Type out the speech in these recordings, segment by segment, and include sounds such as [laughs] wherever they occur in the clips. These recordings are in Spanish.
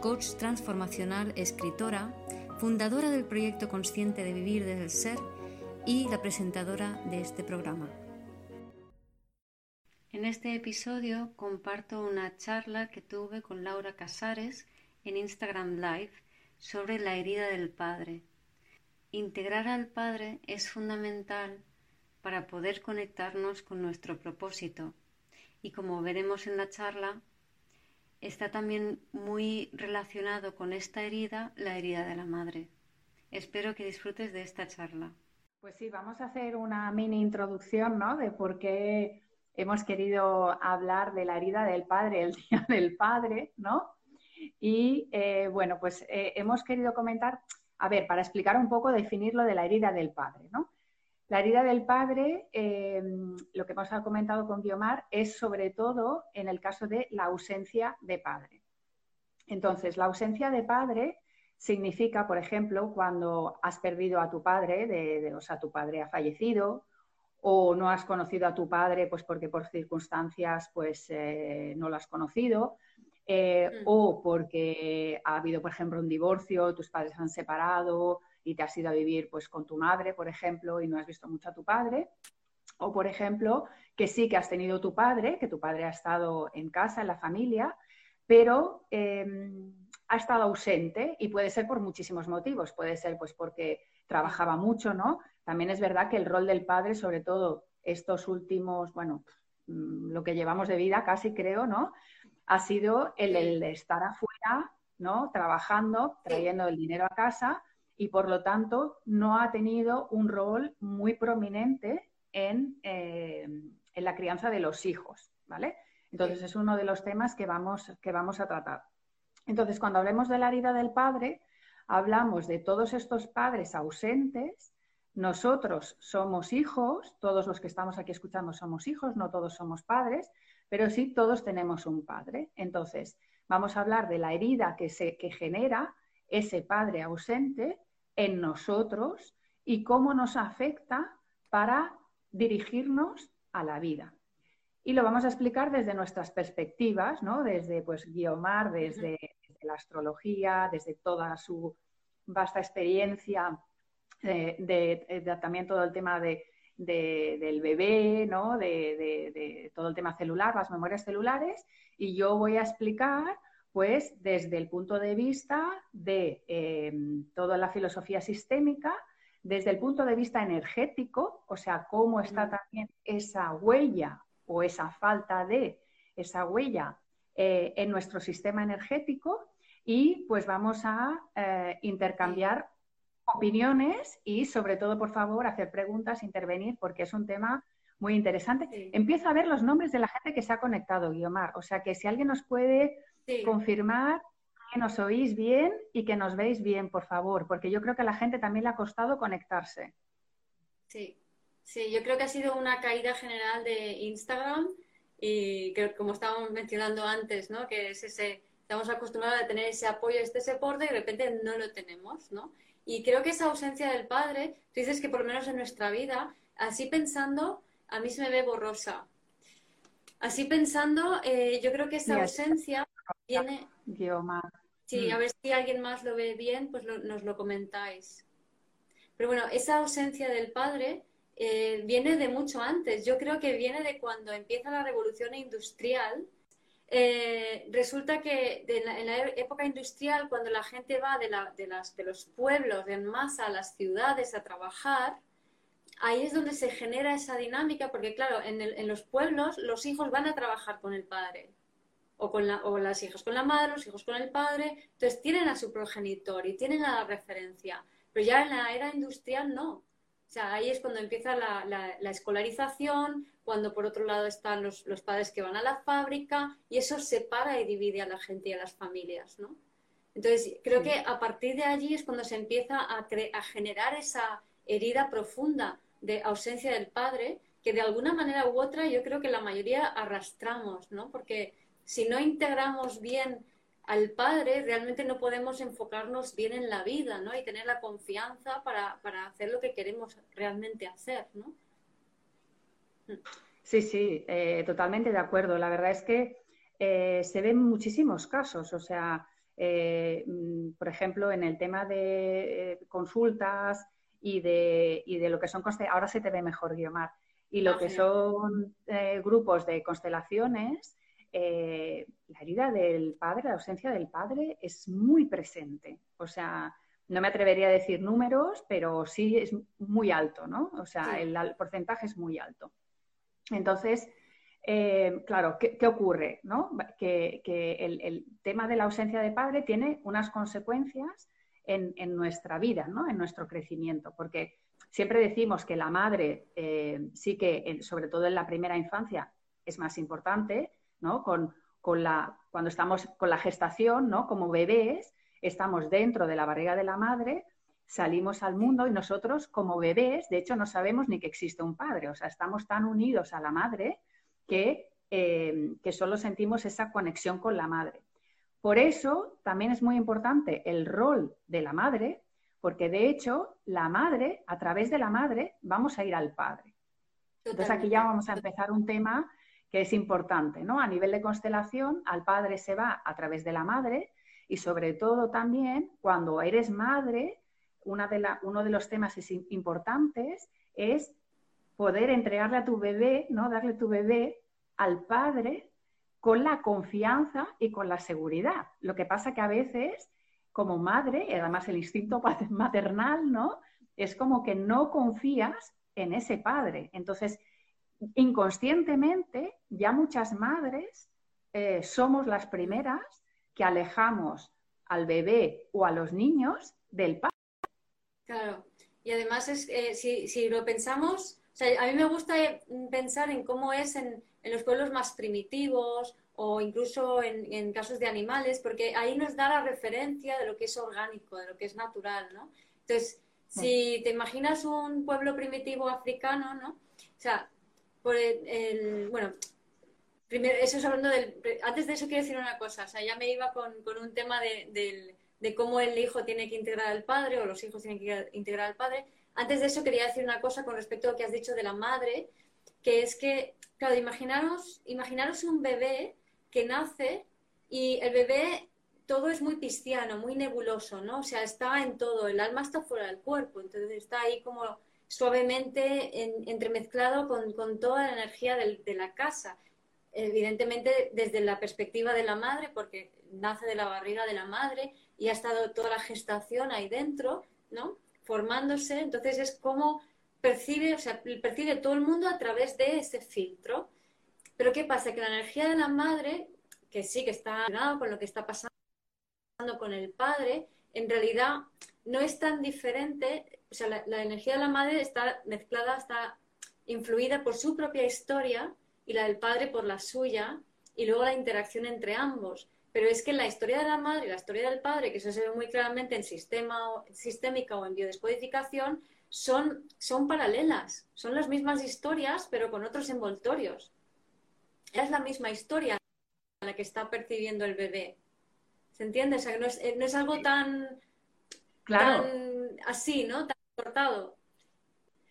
coach transformacional, escritora, fundadora del proyecto Consciente de Vivir desde el Ser y la presentadora de este programa. En este episodio comparto una charla que tuve con Laura Casares en Instagram Live sobre la herida del padre. Integrar al padre es fundamental para poder conectarnos con nuestro propósito y como veremos en la charla, está también muy relacionado con esta herida, la herida de la madre. Espero que disfrutes de esta charla. Pues sí, vamos a hacer una mini introducción, ¿no? De por qué hemos querido hablar de la herida del padre, el [laughs] día del padre, ¿no? Y eh, bueno, pues eh, hemos querido comentar, a ver, para explicar un poco, definir lo de la herida del padre, ¿no? La herida del padre, eh, lo que hemos comentado con Guiomar, es sobre todo en el caso de la ausencia de padre. Entonces, la ausencia de padre significa, por ejemplo, cuando has perdido a tu padre, o sea, tu padre ha fallecido, o no has conocido a tu padre, pues porque por circunstancias pues eh, no lo has conocido, eh, mm. o porque ha habido, por ejemplo, un divorcio, tus padres han separado, y te has ido a vivir pues con tu madre, por ejemplo, y no has visto mucho a tu padre. O, por ejemplo, que sí que has tenido tu padre, que tu padre ha estado en casa, en la familia, pero em, ha estado ausente y puede ser por muchísimos motivos. Puede ser pues porque trabajaba mucho, ¿no? También es verdad que el rol del padre, sobre todo estos últimos, bueno, mm, lo que llevamos de vida casi creo, ¿no? Ha sido el, el de estar afuera, ¿no? Trabajando, trayendo el dinero a casa y por lo tanto no ha tenido un rol muy prominente en, eh, en la crianza de los hijos, ¿vale? Entonces es uno de los temas que vamos, que vamos a tratar. Entonces, cuando hablemos de la herida del padre, hablamos de todos estos padres ausentes. Nosotros somos hijos, todos los que estamos aquí escuchando somos hijos, no todos somos padres, pero sí todos tenemos un padre. Entonces, vamos a hablar de la herida que, se, que genera ese padre ausente en nosotros y cómo nos afecta para dirigirnos a la vida. Y lo vamos a explicar desde nuestras perspectivas, ¿no? Desde pues Guiomar, desde, la astrología, desde toda su vasta experiencia eh, de, también todo el tema de, del bebé, ¿no? de, todo el tema celular, las memorias celulares, y yo voy a explicar pues desde el punto de vista de eh, toda la filosofía sistémica, desde el punto de vista energético, o sea, cómo está también esa huella o esa falta de esa huella eh, en nuestro sistema energético y pues vamos a eh, intercambiar opiniones y sobre todo, por favor, hacer preguntas, intervenir, porque es un tema muy interesante. Empiezo a ver los nombres de la gente que se ha conectado, Guiomar. O sea que si alguien nos puede confirmar que nos oís bien y que nos veis bien, por favor, porque yo creo que a la gente también le ha costado conectarse. Sí, sí, yo creo que ha sido una caída general de Instagram y que como estábamos mencionando antes, ¿no? Que es ese, estamos acostumbrados a tener ese apoyo, este soporte y de repente no lo tenemos, ¿no? Y creo que esa ausencia del padre, tú dices que por lo menos en nuestra vida, así pensando, a mí se me ve borrosa. Así pensando, eh, yo creo que esa ausencia tiene... Sí, a mm. ver si alguien más lo ve bien, pues nos lo comentáis. Pero bueno, esa ausencia del padre eh, viene de mucho antes. Yo creo que viene de cuando empieza la revolución industrial. Eh, resulta que en la época industrial, cuando la gente va de, de, las, de los pueblos en masa a las ciudades a trabajar, ahí es donde se genera esa dinámica, porque claro, en, en los pueblos los hijos van a trabajar con el padre o, con la, o las hijas con la madre, los hijos con el padre. Entonces tienen a su progenitor y tienen a la referencia. Pero ya en la era industrial no. O sea, ahí es cuando empieza la, la, escolarización, cuando por otro lado están los, los, padres que van a la fábrica y eso separa y divide a la gente y a las familias, ¿no? Entonces, creo que a partir de allí es cuando se empieza a, a generar esa herida profunda de ausencia del padre, que de alguna manera u otra yo creo que la mayoría arrastramos, ¿no? Porque si no integramos bien al padre, realmente no podemos enfocarnos bien en la vida, ¿no? Y tener la confianza para, hacer lo que queremos realmente hacer, ¿no? Sí, sí, eh, totalmente de acuerdo. La verdad es que eh, se ven muchísimos casos, o sea, eh, mm, por ejemplo, en el tema de consultas y de, y de lo que son ahora se te ve mejor, Guiomar, y lo ah, que son grupos de constelaciones, eh, la herida del padre, la ausencia del padre es muy presente. O sea, no me atrevería a decir números, pero sí es muy alto, ¿no? O sea, el, porcentaje es muy alto. Entonces, eh, claro, ¿qué, ocurre? ¿no? Que, el, tema de la ausencia de padre tiene unas consecuencias en, nuestra vida, ¿no? En nuestro crecimiento, porque siempre decimos que la madre eh, sí que, sobre todo en la primera infancia, es más importante, con, la, cuando estamos con la gestación, ¿no? Como bebés, estamos dentro de la barriga de la madre, salimos al mundo y nosotros como bebés, de hecho, no sabemos ni que existe un padre, o sea, estamos tan unidos a la madre que, eh, que solo sentimos esa conexión con la madre. Por eso también es muy importante el rol de la madre, porque de hecho la madre, a través de la madre, vamos a ir al padre. Entonces aquí ya vamos a empezar un tema que es importante, ¿no? A nivel de constelación, al padre se va a través de la madre y sobre todo también cuando eres madre, una de uno de los temas importantes es poder entregarle a tu bebé, ¿no? Darle tu bebé al padre con la confianza y con la seguridad. Lo que pasa que a veces, como madre, y además el instinto [laughs] maternal, ¿no? Es como que no confías en ese padre. Entonces, inconscientemente ya muchas madres eh, somos las primeras que alejamos al bebé o a los niños del padre. Claro, y además es, eh, si, lo pensamos, a mí me gusta eh, pensar en cómo es en, los pueblos más primitivos o incluso en, en, casos de animales, porque ahí nos da la referencia de lo que es orgánico, de lo que es natural, ¿no? Entonces, si te imaginas un pueblo primitivo africano, ¿no? O sea, por el, bueno, primero, eso es hablando del, antes de eso quiero decir una cosa, o sea, ya me iba con, un tema de, cómo el hijo tiene que integrar al padre o los hijos tienen que integrar al padre. Antes de eso quería decir una cosa con respecto a lo que has dicho de la madre, que es que, claro, imaginaros, imaginaros un bebé que nace y el bebé todo es muy pisciano, muy nebuloso, ¿no? O sea, está en todo, el alma está fuera del cuerpo, entonces está ahí como suavemente entremezclado con, toda la energía de la casa. Evidentemente desde la perspectiva de la madre, porque nace de la barriga de la madre y ha estado toda la gestación ahí dentro, ¿no? Formándose. Entonces es como percibe, o sea, percibe todo el mundo a través de ese filtro. Pero ¿qué pasa? Que la energía de la madre, que sí que está con lo que está pasando con el padre, en realidad no es tan diferente o sea, la, energía de la madre está mezclada, está influida por su propia historia y la del padre por la suya, y luego la interacción entre ambos. Pero es que la historia de la madre y la historia del padre, que eso se ve muy claramente en sistema, sistémica o en biodescodificación, son, son paralelas, son las mismas historias, pero con otros envoltorios. Es la misma historia la que está percibiendo el bebé. ¿Se entiende? O sea, no es, no es algo tan, claro. tan así, ¿no?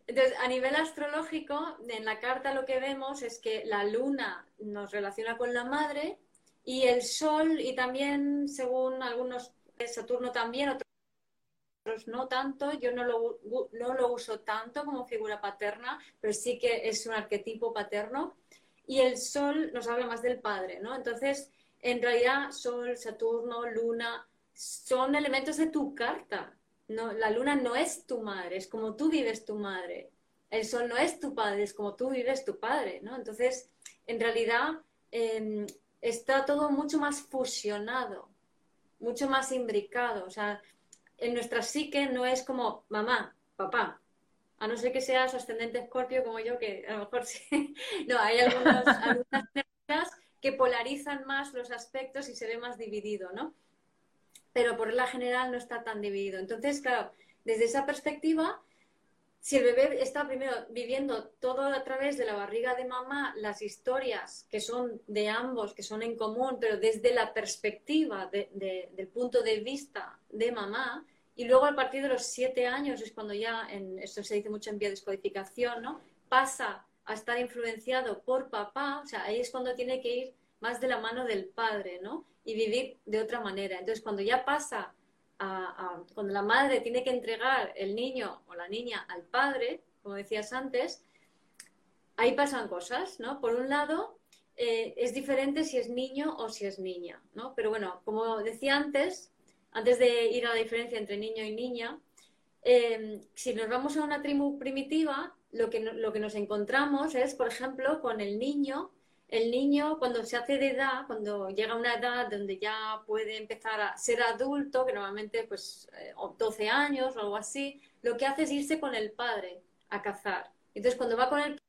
Entonces, a nivel astrológico, en la carta lo que vemos es que la luna nos relaciona con la madre y el sol, y también, según algunos, Saturno también, otros no tanto, yo no lo, no lo uso tanto como figura paterna, pero sí que es un arquetipo paterno. Y el sol nos habla más del padre, ¿no? Entonces, en realidad, sol, Saturno, luna, son elementos de tu carta, no, la luna no es tu madre, es como tú vives tu madre. El sol no es tu padre, es como tú vives tu padre, ¿no? Entonces, en realidad, em, está todo mucho más fusionado, mucho más imbricado. O sea, en nuestra psique no es como mamá, papá, a no ser que seas ascendente escorpio como yo, que a lo mejor [laughs] sí. No, hay algunas, [laughs] algunas que polarizan más los aspectos y se ve más dividido, ¿no? Pero por la general no está tan dividido. Entonces, claro, desde esa perspectiva, si el bebé está primero viviendo todo a través de la barriga de mamá, las historias que son de ambos, que son en común, pero desde la perspectiva del punto de vista de mamá, y luego a partir de los siete años es cuando ya, en, esto se dice mucho en biodescodificación, ¿no? pasa a estar influenciado por papá, o sea, ahí es cuando tiene que ir más de la mano del padre, ¿no? Y vivir de otra manera. Entonces, cuando ya pasa cuando la madre tiene que entregar el niño o la niña al padre, como decías antes, ahí pasan cosas, ¿no? Por un lado, eh, es diferente si es niño o si es niña, ¿no? Pero bueno, como decía antes, antes de ir a la diferencia entre niño y niña, eh, si nos vamos a una tribu primitiva, lo que, lo que nos encontramos es, por ejemplo, con el niño el niño cuando se hace de edad, cuando llega a una edad donde ya puede empezar a ser adulto, que normalmente pues 12 eh, años o algo así, lo que hace es irse con el padre a cazar. Entonces cuando va con el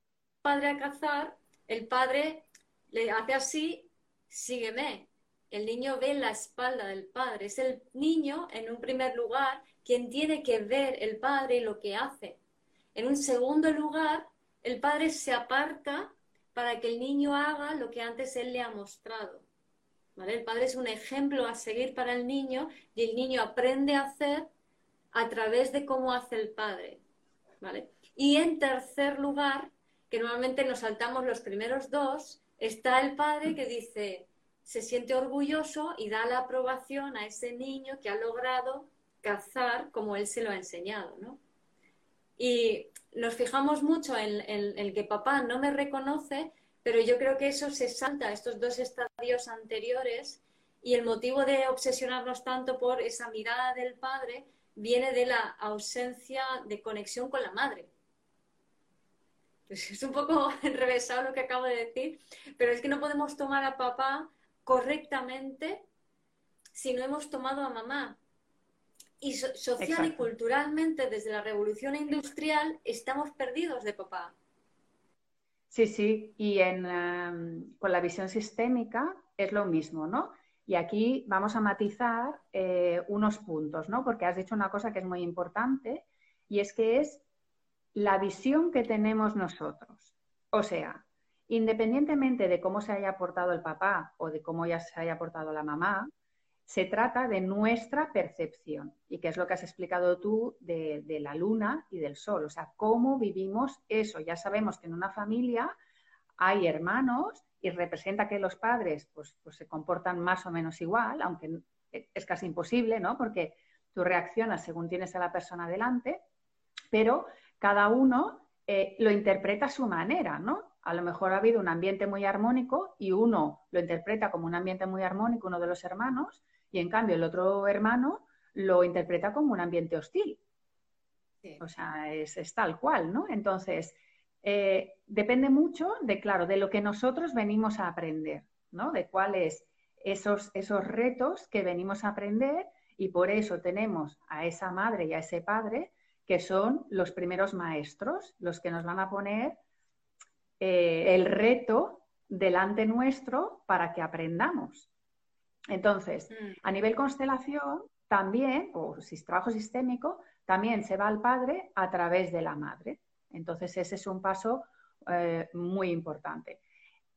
padre a cazar, el padre le hace así, sígueme. El niño ve la espalda del padre. Es el niño, en un primer lugar, quien tiene que ver el padre y lo que hace. En un segundo lugar, el padre se aparta para que el niño haga lo que antes él le ha mostrado. El padre es un ejemplo a seguir para el niño y el niño aprende a hacer a través de cómo hace el padre. Y en tercer lugar, que normalmente nos saltamos los primeros dos, está el padre que dice, se siente orgulloso y da la aprobación a ese niño que ha logrado cazar como él se lo ha enseñado. Y nos fijamos mucho en, el que papá no me reconoce, pero yo creo que eso se salta estos dos estadios anteriores y el motivo de obsesionarnos tanto por esa mirada del padre viene de la ausencia de conexión con la madre. Es un poco [laughs] enrevesado lo que acabo de decir, pero es que no podemos tomar a papá correctamente si no hemos tomado a mamá. Y social y culturalmente, desde la revolución industrial, estamos perdidos de papá. Sí, sí, y en, em, con la visión sistémica es lo mismo, ¿no? Y aquí vamos a matizar eh, unos puntos, ¿no? Porque has dicho una cosa que es muy importante y es que es la visión que tenemos nosotros. O sea, independientemente de cómo se haya portado el papá o de cómo ya se haya portado la mamá, se trata de nuestra percepción y que es lo que has explicado tú de, la luna y del sol, o sea, cómo vivimos eso. Ya sabemos que en una familia hay hermanos y representa que los padres pues, pues se comportan más o menos igual, aunque es casi imposible, ¿no? Porque tú reaccionas según tienes a la persona delante, pero cada uno eh, lo interpreta a su manera, ¿no? A lo mejor ha habido un ambiente muy armónico y uno lo interpreta como un ambiente muy armónico, uno de los hermanos, y en cambio el otro hermano lo interpreta como un ambiente hostil. O sea, es, tal cual, ¿no? Entonces, eh, depende mucho de, claro, de lo que nosotros venimos a aprender, ¿no? De cuáles esos, esos retos que venimos a aprender y por eso tenemos a esa madre y a ese padre que son los primeros maestros, los que nos van a poner eh, el reto delante nuestro para que aprendamos. Entonces, mm. a nivel constelación, también, o si trabajo sistémico, también se va al padre a través de la madre. Entonces, ese es un paso eh, muy importante.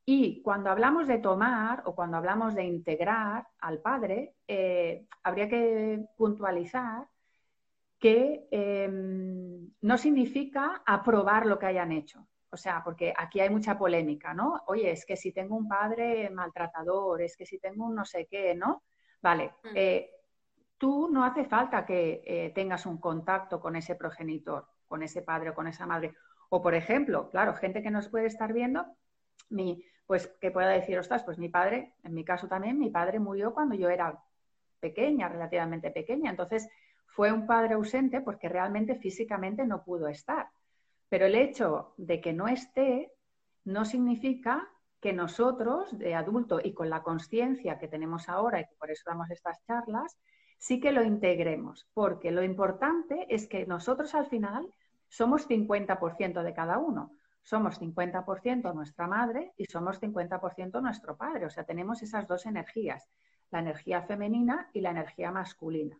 Y cuando hablamos de tomar o cuando hablamos de integrar al padre, eh, habría que puntualizar que em, no significa aprobar lo que hayan hecho. O sea, porque aquí hay mucha polémica, ¿no? Oye, es que si tengo un padre maltratador, es que si tengo un no sé qué, ¿no? Vale, mm. eh, tú no hace falta que eh, tengas un contacto con ese progenitor, con ese padre o con esa madre. O, por ejemplo, claro, gente que nos puede estar viendo, mi, pues que pueda decir, ostras, pues mi padre, en mi caso también, mi padre murió cuando yo era pequeña, relativamente pequeña. Entonces, fue un padre ausente porque realmente físicamente no pudo estar. Pero el hecho de que no esté no significa que nosotros, de adulto y con la conciencia que tenemos ahora y que por eso damos estas charlas, sí que lo integremos, porque lo importante es que nosotros al final somos 50% de cada uno. Somos 50% nuestra madre y somos 50% nuestro padre. O sea, tenemos esas dos energías. la energía femenina y la energía masculina.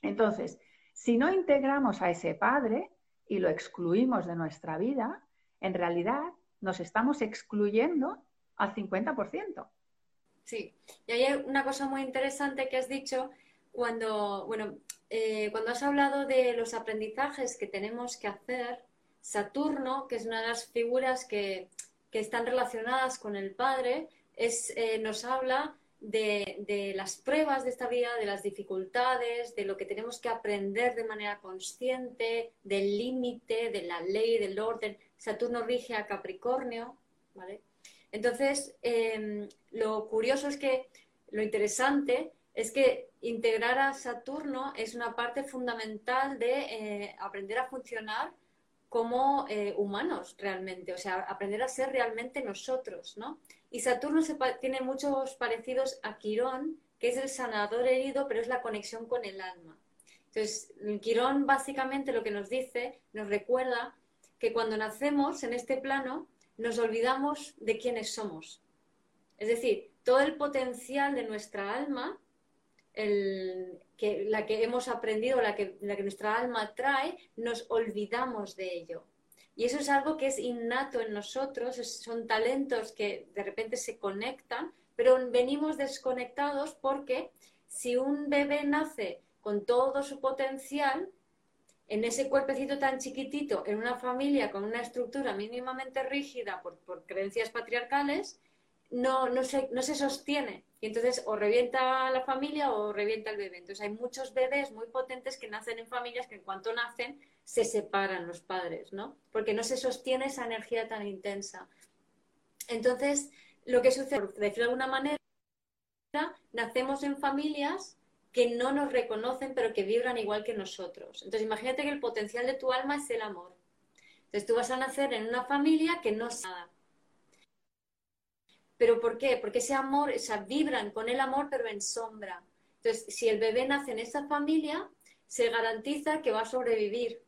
Entonces, si no integramos a ese padre y lo excluimos de nuestra vida, en realidad nos estamos excluyendo al 50%. Sí, y hay una cosa muy interesante que has dicho cuando, bueno, eh, cuando has hablado de los aprendizajes que tenemos que hacer, Saturno, que es una de las figuras que, están relacionadas con el Padre, es, eh, nos habla de, las pruebas de esta vida, de las dificultades, de lo que tenemos que aprender de manera consciente, del límite, de la ley, del orden. Saturno rige a Capricornio, ¿vale? Entonces, em, lo curioso es que, lo interesante es que integrar a Saturno es una parte fundamental de eh, aprender a funcionar como eh, humanos realmente, o sea, aprender a ser realmente nosotros, ¿no? Y Saturno tiene muchos parecidos a Quirón, que es el sanador herido, pero es la conexión con el alma. Entonces, Quirón básicamente lo que nos dice, nos recuerda que cuando nacemos en este plano, nos olvidamos de quiénes somos. Es decir, todo el potencial de nuestra alma, que, la que hemos aprendido, la que nuestra alma trae, nos olvidamos de ello. Y eso es algo que es innato en nosotros, son talentos que de repente se conectan, pero venimos desconectados porque si un bebé nace con todo su potencial, en ese cuerpecito tan chiquitito, en una familia con una estructura mínimamente rígida por, creencias patriarcales, no, no, se, no se sostiene. Y entonces o revienta la familia o revienta el bebé. Entonces hay muchos bebés muy potentes que nacen en familias que en cuanto nacen se separan los padres, ¿no? Porque no se sostiene esa energía tan intensa. Entonces, lo que sucede, por decirlo de alguna manera, nacemos en familias que no nos reconocen, pero que vibran igual que nosotros. Entonces, imagínate que el potencial de tu alma es el amor. Entonces, tú vas a nacer en una familia que no es nada. ¿Pero por qué? Porque ese amor, o sea, vibran con el amor, pero en sombra. Entonces, si el bebé nace en esa familia, se garantiza que va a sobrevivir,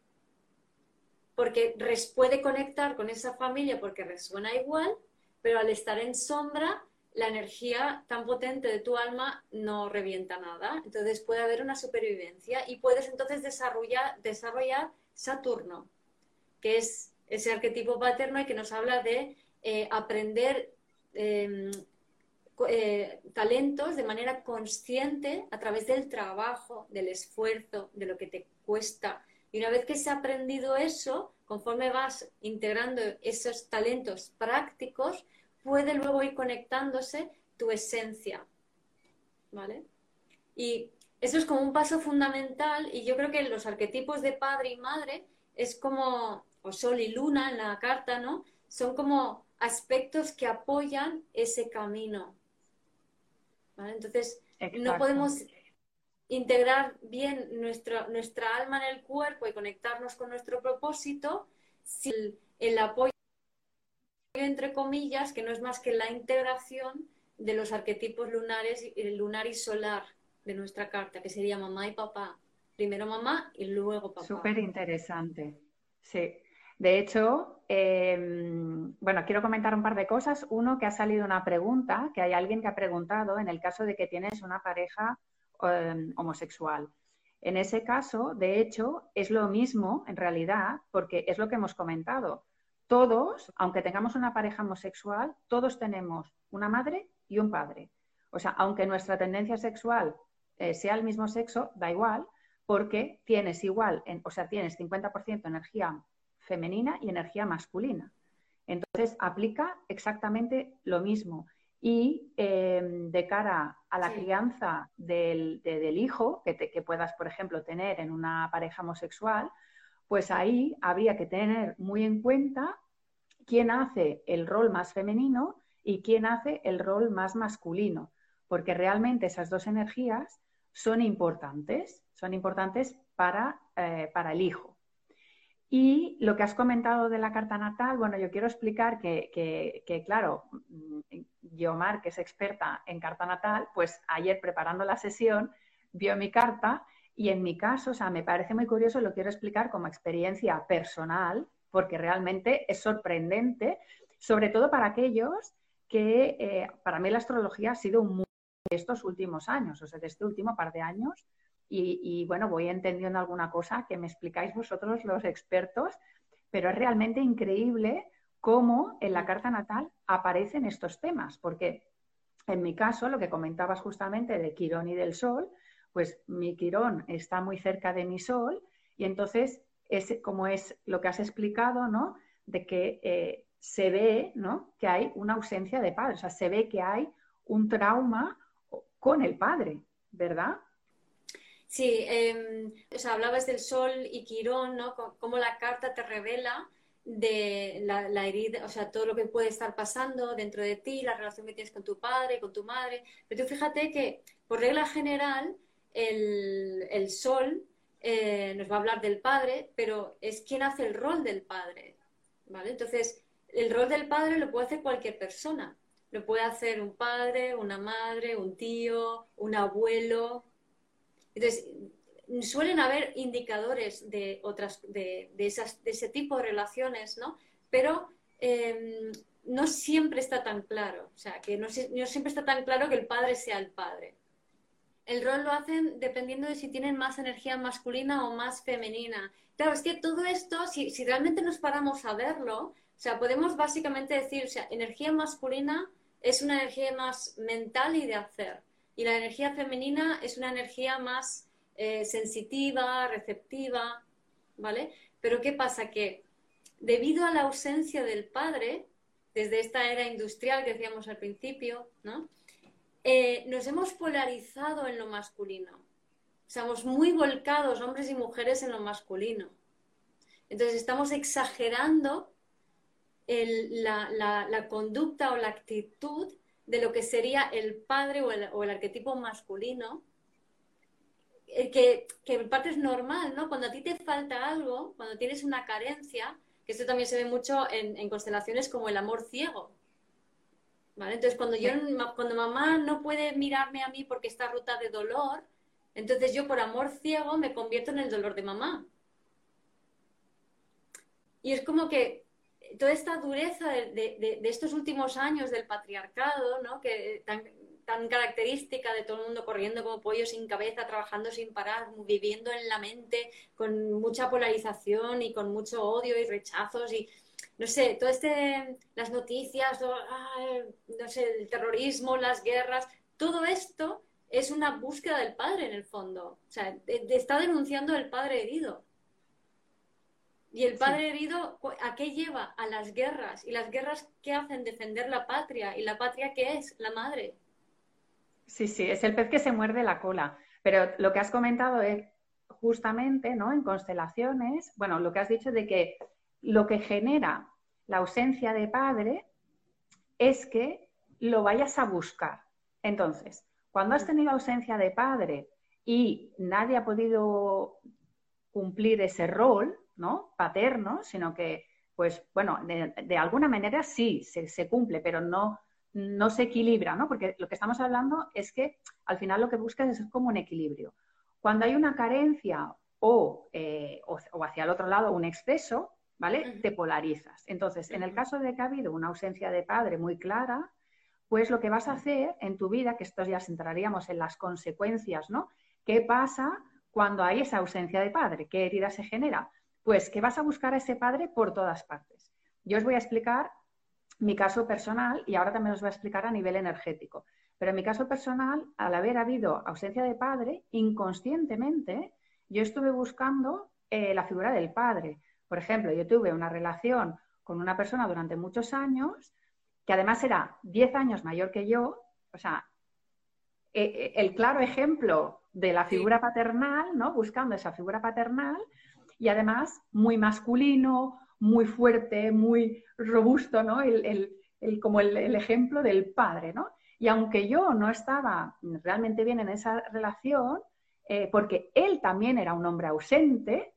porque puede conectar con esa familia porque resuena igual, pero al estar en sombra, la energía tan potente de tu alma no revienta nada. Entonces puede haber una supervivencia y puedes entonces desarrollar, desarrollar Saturno, que es ese arquetipo paterno y que nos habla de eh, aprender em, eh, talentos de manera consciente a través del trabajo, del esfuerzo, de lo que te cuesta y una vez que se ha aprendido eso, conforme vas integrando esos talentos prácticos, puede luego ir conectándose tu esencia. ¿Vale? Y eso es como un paso fundamental y yo creo que los arquetipos de padre y madre es como, o sol y luna en la carta, ¿no? Son como aspectos que apoyan ese camino. ¿Vale? Entonces, no podemos integrar bien nuestra, nuestra alma en el cuerpo y conectarnos con nuestro propósito, si el, apoyo, entre comillas, que no es más que la integración de los arquetipos lunares, el lunar y solar de nuestra carta, que sería mamá y papá. Primero mamá y luego papá. Súper interesante. Sí. De hecho, em, bueno, quiero comentar un par de cosas. Uno, que ha salido una pregunta, que hay alguien que ha preguntado en el caso de que tienes una pareja Em, homosexual. En ese caso, de hecho, es lo mismo en realidad, porque es lo que hemos comentado. Todos, aunque tengamos una pareja homosexual, todos tenemos una madre y un padre. O sea, aunque nuestra tendencia sexual eh, sea el mismo sexo, da igual, porque tienes igual, o sea, tienes 50% energía femenina y energía masculina. Entonces, aplica exactamente lo mismo y em, de cara a la crianza del, hijo que, que, puedas, por ejemplo, tener en una pareja homosexual, pues ahí habría que tener muy en cuenta quién hace el rol más femenino y quién hace el rol más masculino, porque realmente esas dos energías son importantes, son importantes para, eh, para el hijo. Y lo que has comentado de la carta natal, bueno, yo quiero explicar que, que, claro, Guiomar, mm, que es experta en carta natal, pues ayer preparando la sesión vio mi carta y en mi caso, o sea, me parece muy curioso, lo quiero explicar como experiencia personal, porque realmente es sorprendente, sobre todo para aquellos que, eh, para mí la astrología ha sido un estos últimos años, o sea, de este último par de años. Y, bueno, voy entendiendo alguna cosa que me explicáis vosotros los expertos, pero es realmente increíble cómo en la carta natal aparecen estos temas, porque en mi caso, lo que comentabas justamente de Quirón y del Sol, pues mi Quirón está muy cerca de mi Sol y entonces es como es lo que has explicado, ¿no? De que eh, se ve, ¿no? Que hay una ausencia de padre, o sea, se ve que hay un trauma con el padre, ¿verdad? Sí, em, o sea, hablabas del sol y Quirón, ¿no? Cómo la carta te revela de la, herida, o sea, todo lo que puede estar pasando dentro de ti, la relación que tienes con tu padre, con tu madre. Pero tú fíjate que, por regla general, el, sol eh, nos va a hablar del padre, pero es quien hace el rol del padre. ¿Vale? Entonces, el rol del padre lo puede hacer cualquier persona. Lo puede hacer un padre, una madre, un tío, un abuelo. Entonces, suelen haber indicadores de otras, de, esas, de ese tipo de relaciones, ¿no? Pero em, no siempre está tan claro. O sea, que no, no siempre está tan claro que el padre sea el padre. El rol lo hacen dependiendo de si tienen más energía masculina o más femenina. Claro, es que todo esto, si, si realmente nos paramos a verlo, o sea, podemos básicamente decir, o sea, energía masculina es una energía más mental y de hacer. Y la energía femenina es una energía más eh, sensitiva, receptiva, ¿vale? Pero ¿qué pasa? Que debido a la ausencia del padre, desde esta era industrial que decíamos al principio, ¿no? Eh, nos hemos polarizado en lo masculino. Estamos muy volcados, hombres y mujeres, en lo masculino. Entonces estamos exagerando la, conducta o la actitud de lo que sería el padre o el arquetipo masculino eh, que, que en parte es normal, ¿no? Cuando a ti te falta algo, cuando tienes una carencia, que esto también se ve mucho en, constelaciones como el amor ciego. ¿Vale? Entonces, cuando, yo, cuando mamá no puede mirarme a mí porque está rota de dolor, entonces yo por amor ciego me convierto en el dolor de mamá. Y es como que toda esta dureza de, estos últimos años del patriarcado, ¿no? que tan característica de todo el mundo corriendo como pollo sin cabeza, trabajando sin parar, viviendo en la mente, con mucha polarización y con mucho odio y rechazos y no sé, todo este, las noticias, no sé, el terrorismo, las guerras, todo esto es una búsqueda del padre en el fondo. O sea, está denunciando el padre herido. Y el padre herido, ¿a qué lleva? A las guerras. ¿Y las guerras qué hacen? Defender la patria. ¿Y la patria qué es? La madre. Sí, sí, es el pez que se muerde la cola. Pero lo que has comentado es justamente, ¿no? En constelaciones, bueno, lo que has dicho de que lo que genera la ausencia de padre es que lo vayas a buscar. Entonces, cuando has tenido ausencia de padre y nadie ha podido cumplir ese rol, ¿no? Paterno, sino que, pues, bueno, de, alguna manera sí se, se, cumple, pero no, no se equilibra, ¿no? Porque lo que estamos hablando es que al final lo que buscas es como un equilibrio. Cuando hay una carencia o, eh, hacia el otro lado un exceso, ¿vale? Te polarizas. Entonces, en el caso de que ha habido una ausencia de padre muy clara, pues lo que vas a hacer en tu vida, que esto ya centraríamos en las consecuencias, ¿no? ¿Qué pasa cuando hay esa ausencia de padre? ¿Qué herida se genera? Pues que vas a buscar a ese padre por todas partes. Yo os voy a explicar mi caso personal, y ahora también os voy a explicar a nivel energético, pero en mi caso personal, al haber habido ausencia de padre, inconscientemente yo estuve buscando eh, la figura del padre. Por ejemplo, yo tuve una relación con una persona durante muchos años, que además era 10 años mayor que yo, o sea, e, e, el claro ejemplo de la figura paternal, ¿no? Buscando esa figura paternal y además muy masculino, muy fuerte, muy robusto, ¿no? El, como el, ejemplo del padre, ¿no? Y aunque yo no estaba realmente bien en esa relación, eh, porque él también era un hombre ausente,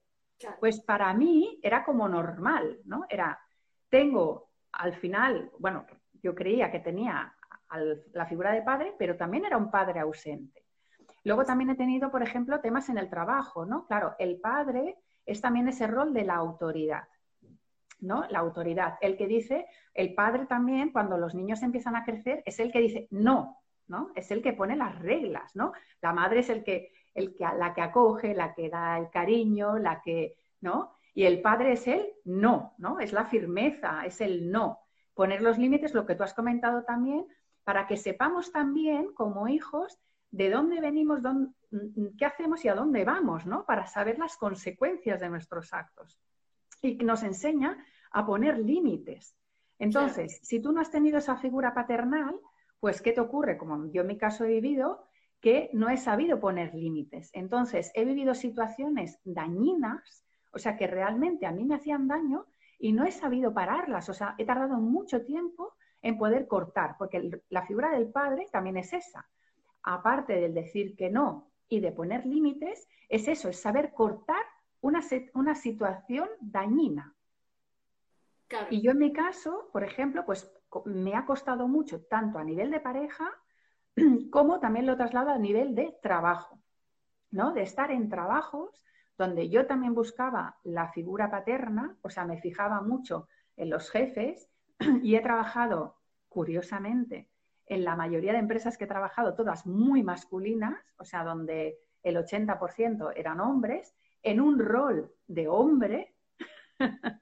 pues para mí era como normal, ¿no? Era, tengo al final, bueno, yo creía que tenía la figura de padre, pero también era un padre ausente. Luego también he tenido, por ejemplo, temas en el trabajo, ¿no? Claro, el padre es también ese rol de la autoridad. ¿no? La autoridad. El que dice, el padre también, cuando los niños empiezan a crecer, es el que dice, no, ¿no? Es el que pone las reglas, ¿no? La madre es el que, el que, la que acoge, la que da el cariño, la que, ¿no? Y el padre es el no, ¿no? Es la firmeza, es el no. Poner los límites, lo que tú has comentado también, para que sepamos también como hijos de dónde venimos, dónde, qué hacemos y a dónde vamos, ¿no? Para saber las consecuencias de nuestros actos. Y nos enseña a poner límites. Entonces, si tú no has tenido esa figura paternal, pues ¿qué te ocurre? Como yo en mi caso he vivido, que no he sabido poner límites. Entonces, he vivido situaciones dañinas, o sea, que realmente a mí me hacían daño y no he sabido pararlas. O sea, he tardado mucho tiempo en poder cortar, porque la figura del padre también es esa. Aparte del decir que no y de poner límites, es eso, es saber cortar una, una situación dañina. Y yo en mi caso, por ejemplo, pues me ha costado mucho, tanto a nivel de pareja [clears throat] como también lo traslado a nivel de trabajo, ¿no? De estar en trabajos donde yo también buscaba la figura paterna, o sea, me fijaba mucho en los jefes [clears throat] y he trabajado, curiosamente, en la mayoría de empresas que he trabajado, todas muy masculinas, o sea, donde el 80% eran hombres, en un rol de hombre, [laughs]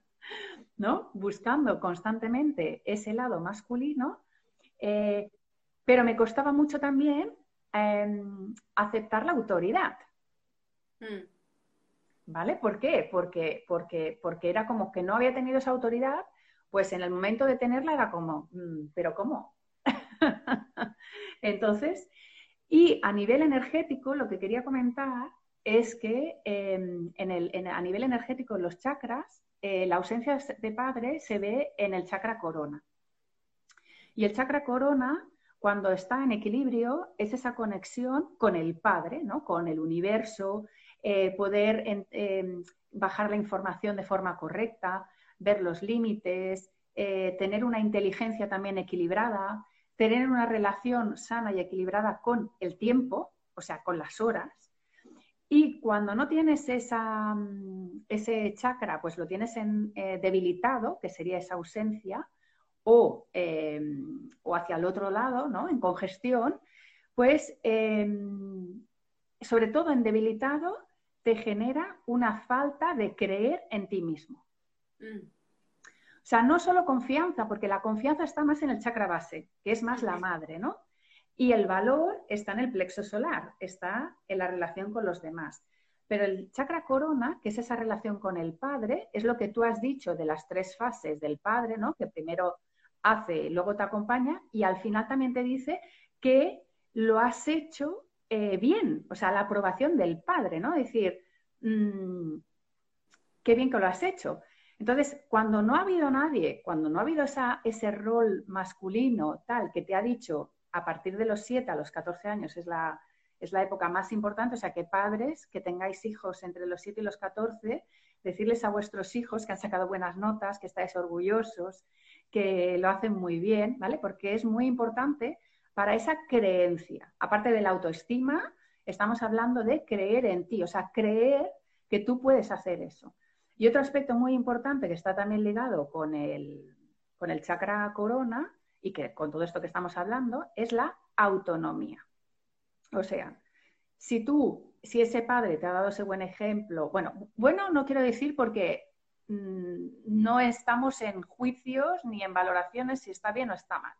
¿no? Buscando constantemente ese lado masculino, eh, pero me costaba mucho también em, aceptar la autoridad. Mm. ¿Vale? ¿Por qué? Porque, porque, porque era como que no había tenido esa autoridad, pues en el momento de tenerla era como, mm, ¿pero cómo? [laughs] Entonces, y a nivel energético, lo que quería comentar es que em, en a nivel energético, los chakras, eh, la ausencia de padre se ve en el chakra corona. Y el chakra corona, cuando está en equilibrio, es esa conexión con el padre, ¿no? con el universo, eh, poder em, bajar la información de forma correcta, ver los límites, eh, tener una inteligencia también equilibrada, tener una relación sana y equilibrada con el tiempo, o sea, con las horas, y cuando no tienes esa, mm, ese chakra, pues lo tienes en, eh, debilitado, que sería esa ausencia, o, em, o, hacia el otro lado, ¿no? En congestión, pues em, sobre todo en debilitado te genera una falta de creer en ti mismo. Mm. O sea, no solo confianza, porque la confianza está más en el chakra base, que es más la madre, ¿no? Y el valor está en el plexo solar, está en la relación con los demás. Pero el chakra corona, que es esa relación con el padre, es lo que tú has dicho de las tres fases del padre, ¿no? Que primero hace, luego te acompaña y al final también te dice que lo has hecho eh, bien, o sea, la aprobación del padre, ¿no? Es decir, mm, qué bien que lo has hecho. Entonces, cuando no ha habido nadie, cuando no ha habido ese rol masculino tal que te ha dicho, a partir de los 7 a los 14 años es la, es la época más importante, o sea que padres que tengáis hijos entre los 7 y los 14, decirles a vuestros hijos que han sacado buenas notas, que estáis orgullosos, que lo hacen muy bien, ¿vale? Porque es muy importante para esa creencia. Aparte de la autoestima, estamos hablando de creer en ti, o sea, creer que tú puedes hacer eso. Y otro aspecto muy importante que está también ligado con el, con el chakra corona y que con todo esto que estamos hablando es la autonomía. O sea, si tú, si ese padre te ha dado ese buen ejemplo, bueno, bueno no quiero decir porque mm, no estamos en juicios ni en valoraciones si está bien o está mal.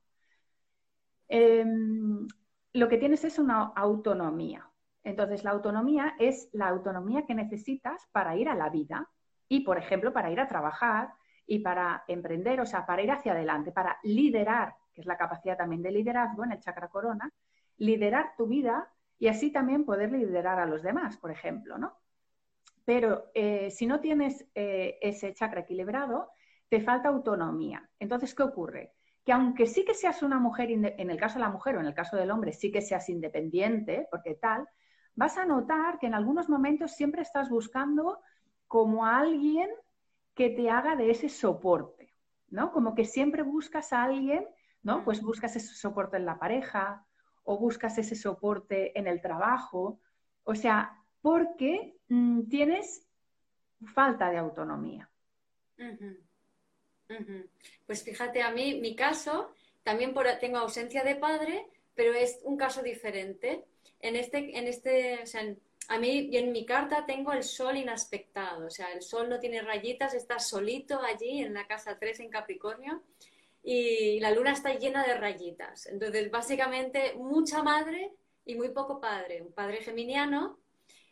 Em, lo que tienes es una autonomía. Entonces, la autonomía es la autonomía que necesitas para ir a la vida y, por ejemplo, para ir a trabajar, y para emprender, o sea, para ir hacia adelante, para liderar, que es la capacidad también de liderazgo en el chakra corona, liderar tu vida y así también poder liderar a los demás, por ejemplo, ¿no? Pero eh, si no tienes eh, ese chakra equilibrado, te falta autonomía. Entonces, ¿qué ocurre? Que aunque sí que seas una mujer, en el caso de la mujer o en el caso del hombre, sí que seas independiente, porque tal, vas a notar que en algunos momentos siempre estás buscando como a alguien que te haga de ese soporte, ¿no? Como que siempre buscas a alguien, ¿no? Pues buscas ese soporte en la pareja o buscas ese soporte en el trabajo, o sea, porque mm, tienes falta de autonomía. Pues fíjate, a mí, mi caso, también por, tengo ausencia de padre, pero es un caso diferente. En este, en este, o sea, a mí en mi carta tengo el sol inaspectado, o sea, el sol no tiene rayitas, está solito allí en la casa 3 en Capricornio y la luna está llena de rayitas. Entonces, básicamente, mucha madre y muy poco padre. Un padre geminiano,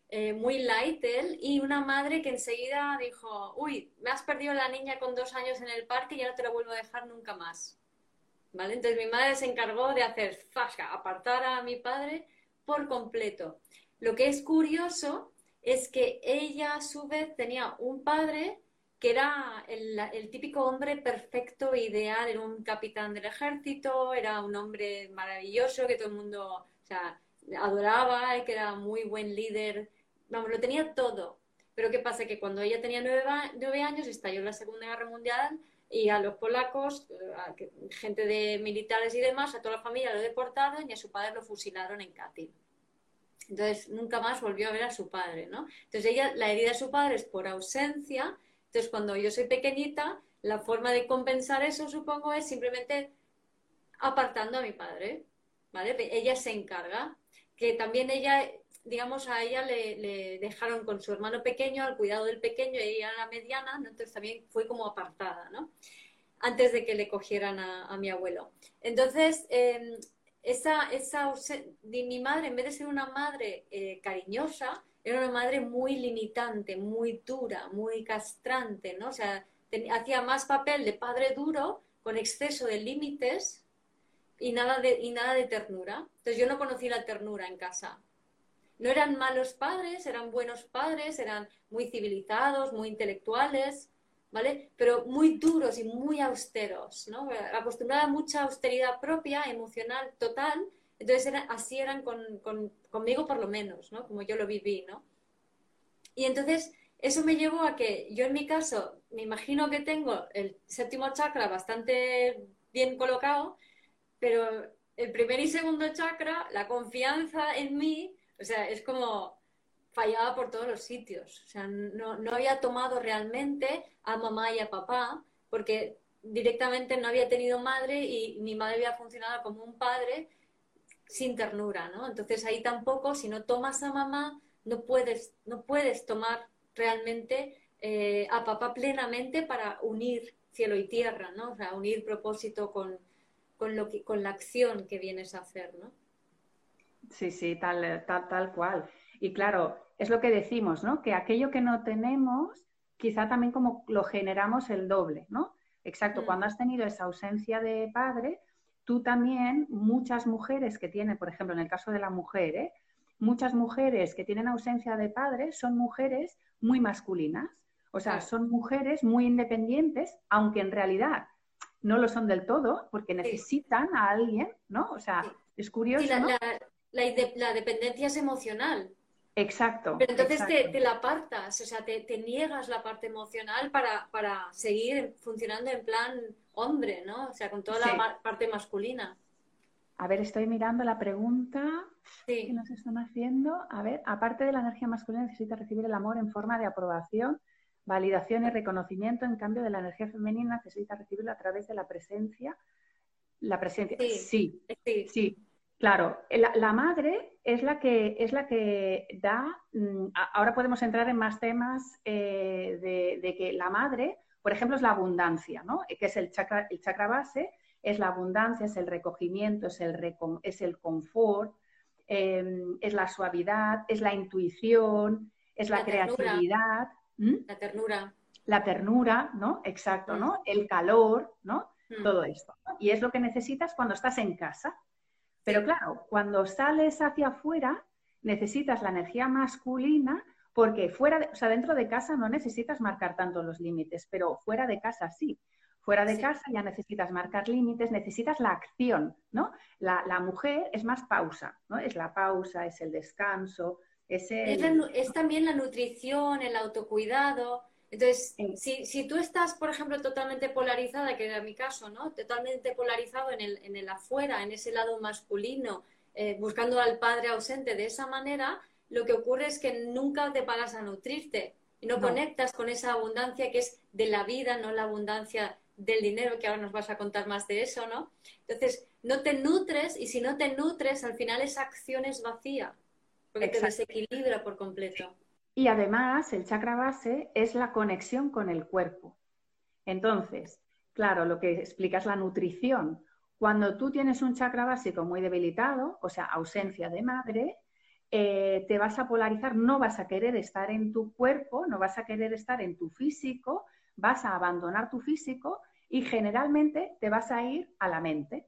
eh, muy light él, y una madre que enseguida dijo, uy, me has perdido la niña con dos años en el parque y ya no te la vuelvo a dejar nunca más. ¿Vale? Entonces mi madre se encargó de hacer fasca, apartar a mi padre por completo. Lo que es curioso es que ella a su vez tenía un padre que era el, típico hombre perfecto, ideal, era un capitán del ejército, era un hombre maravilloso que todo el mundo adoraba, y que era muy buen líder, vamos, lo tenía todo. Pero ¿qué pasa? Que cuando ella tenía nueve, años estalló la Segunda Guerra Mundial y a los polacos, a gente de militares y demás, a toda la familia lo deportaron y a su padre lo fusilaron en Katyn. Entonces nunca más volvió a ver a su padre, ¿no? Entonces ella, la herida de su padre es por ausencia. Entonces cuando yo soy pequeñita, la forma de compensar eso, supongo, es simplemente apartando a mi padre, ¿vale? Ella se encarga, que también ella, digamos, a ella le, dejaron con su hermano pequeño, al cuidado del pequeño, y ella la mediana, entonces también fue como apartada, ¿no? Antes de que le cogieran a, mi abuelo. Entonces, em, esa, esa mi madre, en vez de ser una madre eh, cariñosa, era una madre muy limitante, muy dura, muy castrante, ¿no? O sea, hacía más papel de padre duro, con exceso de límites y nada de, y nada de ternura. Entonces yo no conocí la ternura en casa. No eran malos padres, eran buenos padres, eran muy civilizados, muy intelectuales, ¿vale? Pero muy duros y muy austeros, ¿no? Acostumbrada a mucha austeridad propia, emocional, total. Entonces así eran conmigo por lo menos, ¿no? Como yo lo viví, ¿no? Y entonces eso me llevó a que yo en mi caso me imagino que tengo el séptimo chakra bastante bien colocado, pero el primer y segundo chakra, la confianza en mí, o sea, es como fallaba por todos los sitios. O sea, no, no había tomado realmente a mamá y a papá, porque directamente no había tenido madre y mi madre había funcionado como un padre sin ternura, ¿no? Entonces ahí tampoco, si no tomas a mamá, no puedes, no puedes tomar realmente eh, a papá plenamente para unir cielo y tierra, ¿no? O sea, unir propósito con, con, lo que, con la acción que vienes a hacer, ¿no? Sí, sí, tal, tal, tal cual. Y claro, es lo que decimos, ¿no? Que aquello que no tenemos, quizá también como lo generamos el doble, ¿no? Exacto, mm. cuando has tenido esa ausencia de padre, tú también, muchas mujeres que tienen, por ejemplo, en el caso de la mujer, ¿eh? muchas mujeres que tienen ausencia de padre son mujeres muy masculinas, o sea, son mujeres muy independientes, aunque en realidad no lo son del todo, porque necesitan a alguien, ¿no? O sea, es curioso. la, la, dependencia es emocional. Exacto. Pero entonces Te, la apartas, o sea, te, niegas la parte emocional para, seguir funcionando en plan hombre, ¿no? O sea, con toda la parte masculina. A ver, estoy mirando la pregunta que nos están haciendo. A ver, aparte de la energía masculina, necesita recibir el amor en forma de aprobación, validación y reconocimiento. En cambio, de la energía femenina necesita recibirlo a través de la presencia. La presencia. sí, sí. sí. Claro, la, madre es la que es la que da. Mm, ahora podemos entrar en más temas eh, de, que la madre, por ejemplo, es la abundancia, ¿no? Que es el chakra, el chakra base, es la abundancia, es el recogimiento, es el, es el confort, em, es la suavidad, es la intuición, es la, creatividad. La ternura. La ternura, ¿no? Exacto, ¿no? Mm. El calor, ¿no? Mm. Todo esto. Y es lo que necesitas cuando estás en casa. Pero claro, cuando sales hacia afuera, necesitas la energía masculina porque fuera, de, o sea, dentro de casa no necesitas marcar tanto los límites, pero fuera de casa sí. Fuera de casa ya necesitas marcar límites, necesitas la acción, ¿no? La, mujer es más pausa, ¿no? Es la pausa, es el descanso, es el... es también la nutrición, el autocuidado, entonces, si, si, tú estás, por ejemplo, totalmente polarizada, que era mi caso, ¿no? Totalmente polarizado en el, en el afuera, en ese lado masculino, eh, buscando al padre ausente de esa manera, lo que ocurre es que nunca te paras a nutrirte y no, conectas con esa abundancia que es de la vida, no la abundancia del dinero, que ahora nos vas a contar más de eso, ¿no? Entonces, no te nutres y si no te nutres, al final esa acción es vacía, porque te desequilibra por completo. Y además, el chakra base es la conexión con el cuerpo. Entonces, claro, lo que explica es la nutrición. Cuando tú tienes un chakra básico muy debilitado, o sea, ausencia de madre, eh, te vas a polarizar, no vas a querer estar en tu cuerpo, no vas a querer estar en tu físico, vas a abandonar tu físico y generalmente te vas a ir a la mente.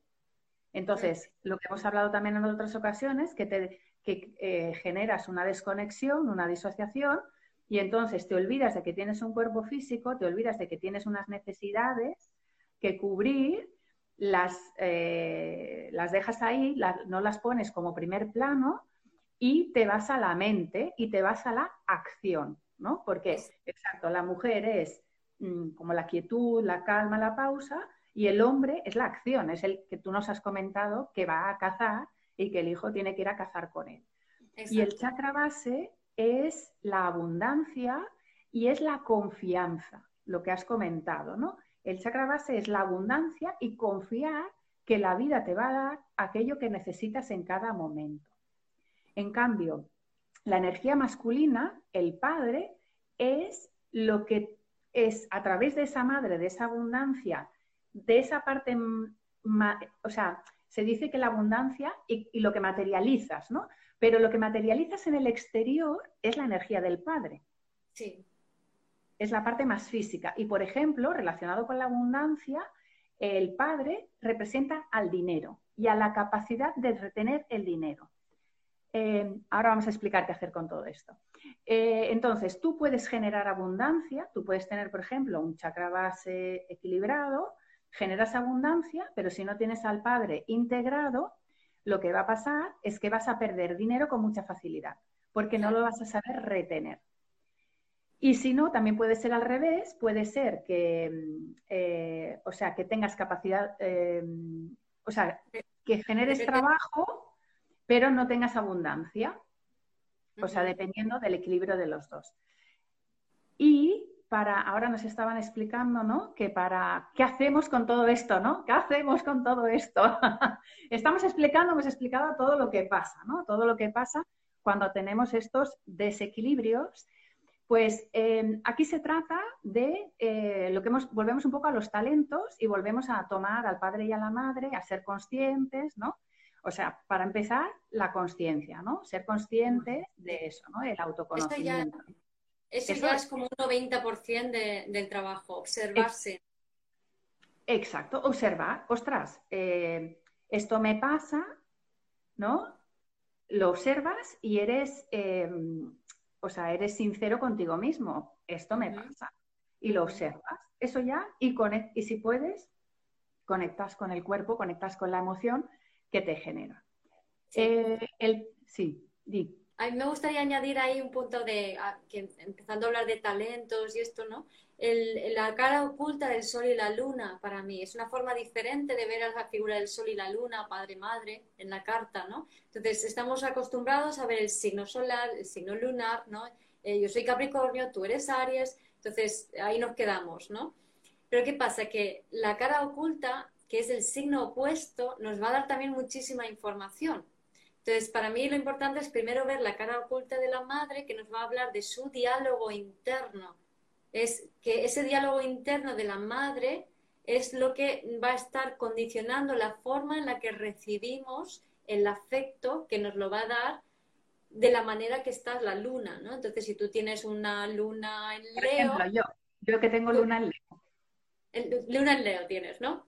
Entonces, lo que hemos hablado también en otras ocasiones, que, te, eh, generas una desconexión, una disociación, y entonces te olvidas de que tienes un cuerpo físico, te olvidas de que tienes unas necesidades que cubrir, las, eh, las dejas ahí, no las pones como primer plano y te vas a la mente y te vas a la acción, ¿no? Porque, exacto, la mujer es mm, como la quietud, la calma, la pausa, y el hombre es la acción, es el que tú nos has comentado que va a cazar y que el hijo tiene que ir a cazar con él. Y el chakra base es la abundancia y es la confianza, lo que has comentado, ¿no? El chakra base es la abundancia y confiar que la vida te va a dar aquello que necesitas en cada momento. En cambio, la energía masculina, el padre, es lo que es a través de esa madre, de esa abundancia, de esa parte, o sea, se dice que la abundancia y, lo que materializas, ¿no? Pero lo que materializas en el exterior es la energía del padre. Sí. Es la parte más física. Y, por ejemplo, relacionado con la abundancia, el padre representa al dinero y a la capacidad de retener el dinero. Eh, ahora vamos a explicar qué hacer con todo esto. Eh, entonces, tú puedes generar abundancia, tú puedes tener, por ejemplo, un chakra base equilibrado, generas abundancia, pero si no tienes al padre integrado, lo que va a pasar es que vas a perder dinero con mucha facilidad, porque no lo vas a saber retener. Y si no, también puede ser al revés, puede ser que, mm, eh, o sea, que tengas capacidad, eh, o sea, que generes trabajo, pero no tengas abundancia. O sea, dependiendo del equilibrio de los dos. Y para, ahora nos estaban explicando, ¿no? Que para, ¿qué hacemos con todo esto, ¿no? ¿Qué hacemos con todo esto? [laughs] Estamos explicando, hemos explicado todo lo que pasa, ¿no? Todo lo que pasa cuando tenemos estos desequilibrios. Pues em, aquí se trata de eh, lo que hemos, volvemos un poco a los talentos y volvemos a tomar al padre y a la madre, a ser conscientes, ¿no? O sea, para empezar, la conciencia, ¿no? Ser consciente de eso, ¿no? El autoconocimiento. Eso, ya es como un 90% del trabajo, observarse. Exacto, observar, ostras, eh, esto me pasa, ¿no? Lo observas y eres, eh, o sea, eres sincero contigo mismo, esto me pasa. Y lo observas, eso ya, y, y si puedes, conectas con el cuerpo, conectas con la emoción que te genera. Sí, eh, el, sí di. A mí me gustaría añadir ahí un punto de, ah, que, empezando a hablar de talentos y esto, ¿no? El, la cara oculta del sol y la luna para mí es una forma diferente de ver a la figura del sol y la luna, padre-madre, en la carta, ¿no? Entonces, estamos acostumbrados a ver el signo solar, el signo lunar, ¿no? Eh, yo soy Capricornio, tú eres Aries, entonces ahí nos quedamos, ¿no? Pero ¿qué pasa? Que la cara oculta, que es el signo opuesto, nos va a dar también muchísima información. Entonces, para mí lo importante es primero ver la cara oculta de la madre que nos va a hablar de su diálogo interno. Es que ese diálogo interno de la madre es lo que va a estar condicionando la forma en la que recibimos el afecto que nos lo va a dar de la manera que está la luna, ¿no? Entonces, si tú tienes una luna en Leo... Por ejemplo, yo, yo que tengo luna en Leo. luna en Leo tienes, ¿no?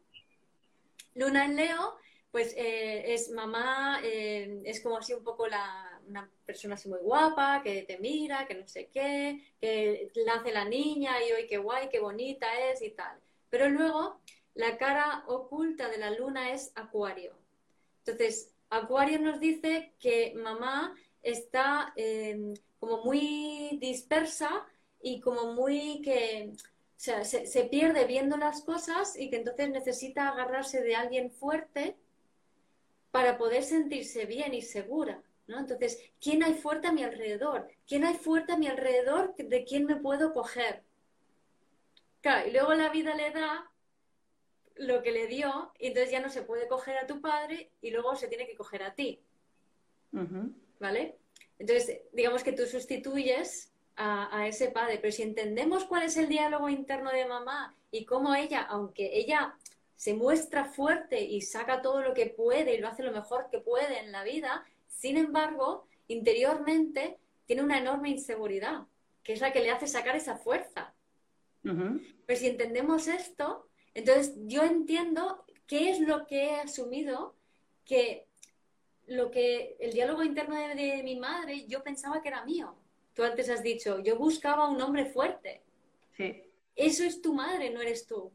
Luna en Leo pues eh, es mamá, eh, es como así un poco la, una persona así muy guapa, que te mira, que no sé qué, que nace la niña y hoy qué guay, qué bonita es y tal. Pero luego la cara oculta de la luna es Acuario. Entonces, Acuario nos dice que mamá está em, como muy dispersa y como muy que se, pierde viendo las cosas y que entonces necesita agarrarse de alguien fuerte para poder sentirse bien y segura. ¿no? Entonces, ¿quién hay fuerte a mi alrededor? ¿Quién hay fuerte a mi alrededor de quién me puedo coger? Claro, y luego la vida le da lo que le dio y entonces ya no se puede coger a tu padre y luego se tiene que coger a ti. ¿Vale? Entonces, digamos que tú sustituyes a, ese padre, pero si entendemos cuál es el diálogo interno de mamá y cómo ella, aunque ella se muestra fuerte y saca todo lo que puede y lo hace lo mejor que puede en la vida, sin embargo, interiormente tiene una enorme inseguridad, que es la que le hace sacar esa fuerza. Pero si entendemos esto, entonces yo entiendo qué es lo que he asumido que lo que el diálogo interno de, mi madre yo pensaba que era mío. Tú antes has dicho, yo buscaba un hombre fuerte. Sí. Eso es tu madre, no eres tú.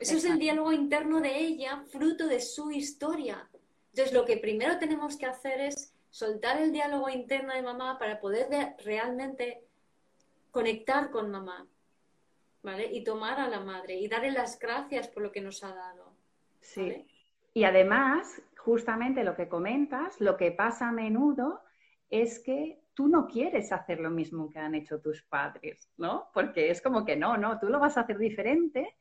Eso es el diálogo interno de ella, fruto de su historia. Entonces, lo que primero tenemos que hacer es soltar el diálogo interno de mamá para poder realmente conectar con mamá, ¿vale? Y tomar a la madre y darle las gracias por lo que nos ha dado. Sí. Y además, justamente lo que comentas, lo que pasa a menudo es que tú no quieres hacer lo mismo que han hecho tus padres, ¿no? Porque es como que no, no, tú lo vas a hacer diferente,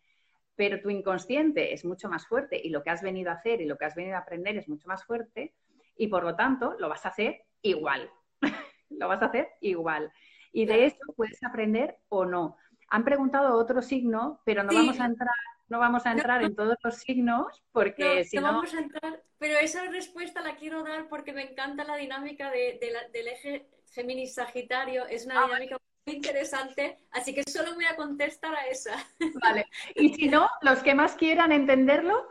pero tu inconsciente es mucho más fuerte y lo que has venido a hacer y lo que has venido a aprender es mucho más fuerte y por lo tanto lo vas a hacer igual. [laughs] lo vas a hacer igual. Y de eso puedes aprender o no. Han preguntado otro signo, pero no vamos a entrar no vamos a entrar en todos los signos porque si no... vamos a entrar, pero esa respuesta la quiero dar porque me encanta la dinámica del eje Géminis Sagitario, es una ah, dinámica interesante, así que solo voy a contestar a esa. Vale, y si no, los que más quieran entenderlo,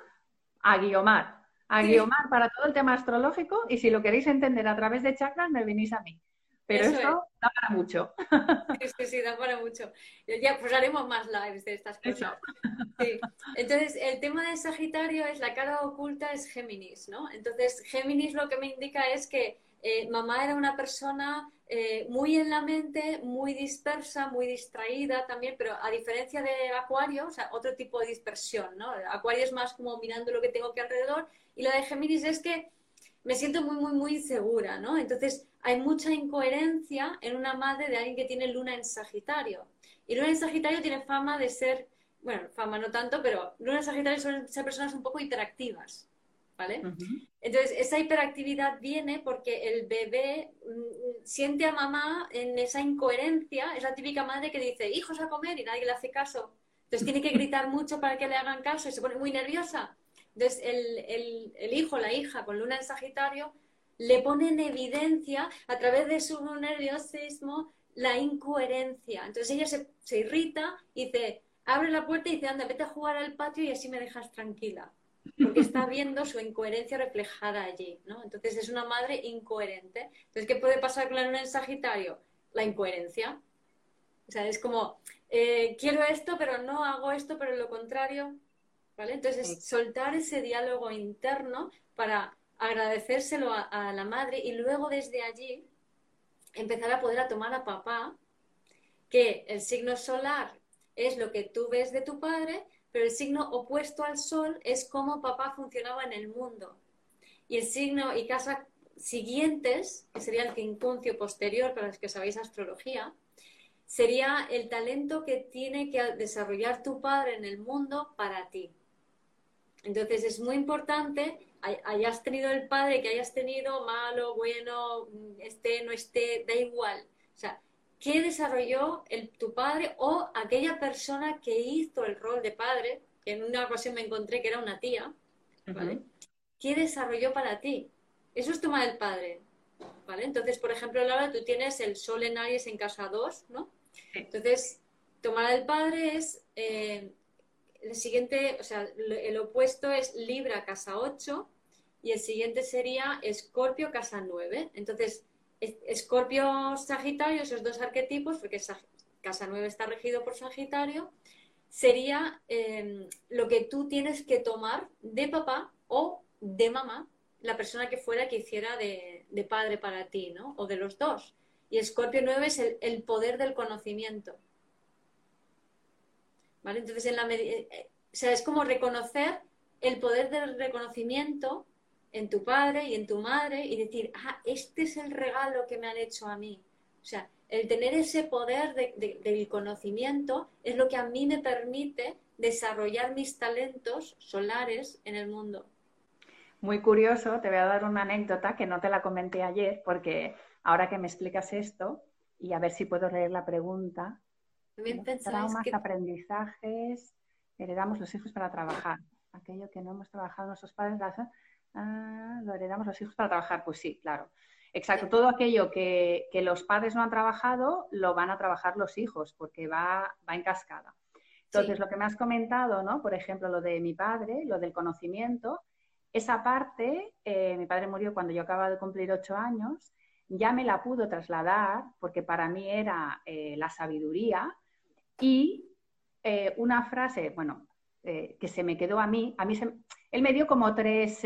a Guiomar. A Guiomar para todo el tema astrológico y si lo queréis entender a través de chakras, me venís a mí. Pero eso, da para mucho. Sí, sí, da para mucho. Ya, pues haremos más lives de estas cosas. Sí. Entonces, el tema de Sagitario es la cara oculta, es Géminis, ¿no? Entonces, Géminis lo que me indica es que eh, mamá era una persona eh, muy en la mente, muy dispersa, muy distraída también, pero a diferencia de Acuario, o otro tipo de dispersión, ¿no? Acuario es más como mirando lo que tengo que alrededor y la de Géminis es que me siento muy, muy, muy insegura, ¿no? Entonces, hay mucha incoherencia en una madre de alguien que tiene luna en Sagitario. Y luna en Sagitario tiene fama de ser, bueno, fama no tanto, pero luna en Sagitario suelen ser personas un poco hiperactivas, ¿vale? Entonces, esa hiperactividad viene porque el bebé mm, siente a mamá en esa incoherencia, es la típica madre que dice, hijos a comer y nadie le hace caso. Entonces tiene que gritar [laughs] mucho para que le hagan caso y se pone muy nerviosa. Entonces, el, el, el hijo, la hija con luna en Sagitario le pone en evidencia a través de su nerviosismo la incoherencia. Entonces ella se, irrita y dice, abre la puerta y dice, anda, vete a jugar al patio y así me dejas tranquila. Porque está viendo su incoherencia reflejada allí, ¿no? Entonces es una madre incoherente. Entonces, ¿qué puede pasar con la luna en Sagitario? La incoherencia. O sea, es como, eh, quiero esto, pero no hago esto, pero lo contrario. ¿Vale? Entonces, soltar ese diálogo interno para agradecérselo a, la madre y luego desde allí empezar a poder a tomar a papá, que el signo solar es lo que tú ves de tu padre, pero el signo opuesto al sol es cómo papá funcionaba en el mundo. Y el signo y casa siguientes, que sería el quincuncio posterior para los que sabéis astrología, sería el talento que tiene que desarrollar tu padre en el mundo para ti. Entonces es muy importante hayas tenido el padre que hayas tenido, malo, bueno, esté, no esté, da igual. O sea, ¿qué desarrolló el, tu padre o aquella persona que hizo el rol de padre? Que en una ocasión me encontré que era una tía, ¿vale? ¿Qué desarrolló para ti? Eso es tomar el padre, ¿vale? Entonces, por ejemplo, Laura, tú tienes el sol en Aries en casa 2, ¿no? Entonces, tomar el padre es eh, el siguiente, o sea, el opuesto es Libra, casa 8, y el siguiente sería Escorpio, casa 9. Entonces, Escorpio, Sagitario, esos dos arquetipos, porque casa 9 está regido por Sagitario, sería em, lo que tú tienes que tomar de papá o de mamá, la persona que fuera que hiciera de, padre para ti, ¿no? O de los dos. Y Escorpio 9 es el, poder del conocimiento. ¿Vale? Entonces, en la eh, sea, es como reconocer el poder del reconocimiento en tu padre y en tu madre y decir, ah, este es el regalo que me han hecho a mí. O sea, el tener ese poder del conocimiento es lo que a mí me permite desarrollar mis talentos solares en el mundo. Muy curioso, te voy a dar una anécdota que no te la comenté ayer, porque ahora que me explicas esto, y a ver si puedo leer la pregunta. También traumas, aprendizajes, heredamos los hijos para trabajar. Aquello que no hemos trabajado nuestros padres, ah, lo heredamos los hijos para trabajar. Pues sí, claro. Exacto, todo aquello que, los padres no han trabajado, lo van a trabajar los hijos, porque va, va en cascada. Entonces, lo que me has comentado, ¿no? Por ejemplo, lo de mi padre, lo del conocimiento, esa parte, eh, mi padre murió cuando yo acababa de cumplir ocho años, ya me la pudo trasladar, porque para mí era eh, la sabiduría, y eh, una frase, bueno, que se me quedó a mí, a mí él me dio como tres,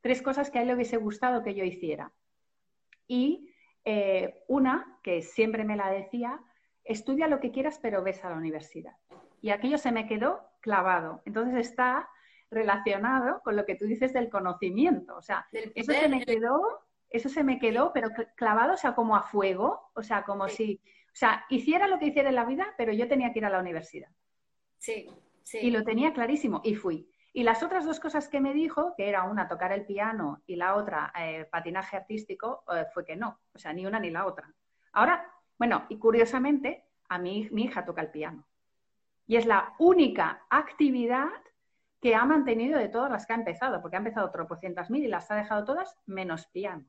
tres cosas que a él le hubiese gustado que yo hiciera. Y una, que siempre me la decía, estudia lo que quieras, pero ves a la universidad. Y aquello se me quedó clavado. Entonces está relacionado con lo que tú dices del conocimiento. O sea, eso se me quedó, eso se me quedó, pero clavado, o sea, como a fuego, o sea, como si, o sea, hiciera lo que hiciera en la vida, pero yo tenía que ir a la universidad. Sí, sí. Y lo tenía clarísimo y fui. Y las otras dos cosas que me dijo, que era una tocar el piano y la otra eh, patinaje artístico, eh, fue que no, o sea, ni una ni la otra. Ahora, bueno, y curiosamente, a mí mi hija toca el piano. Y es la única actividad que ha mantenido de todas las que ha empezado, porque ha empezado tropocientas mil y las ha dejado todas menos piano,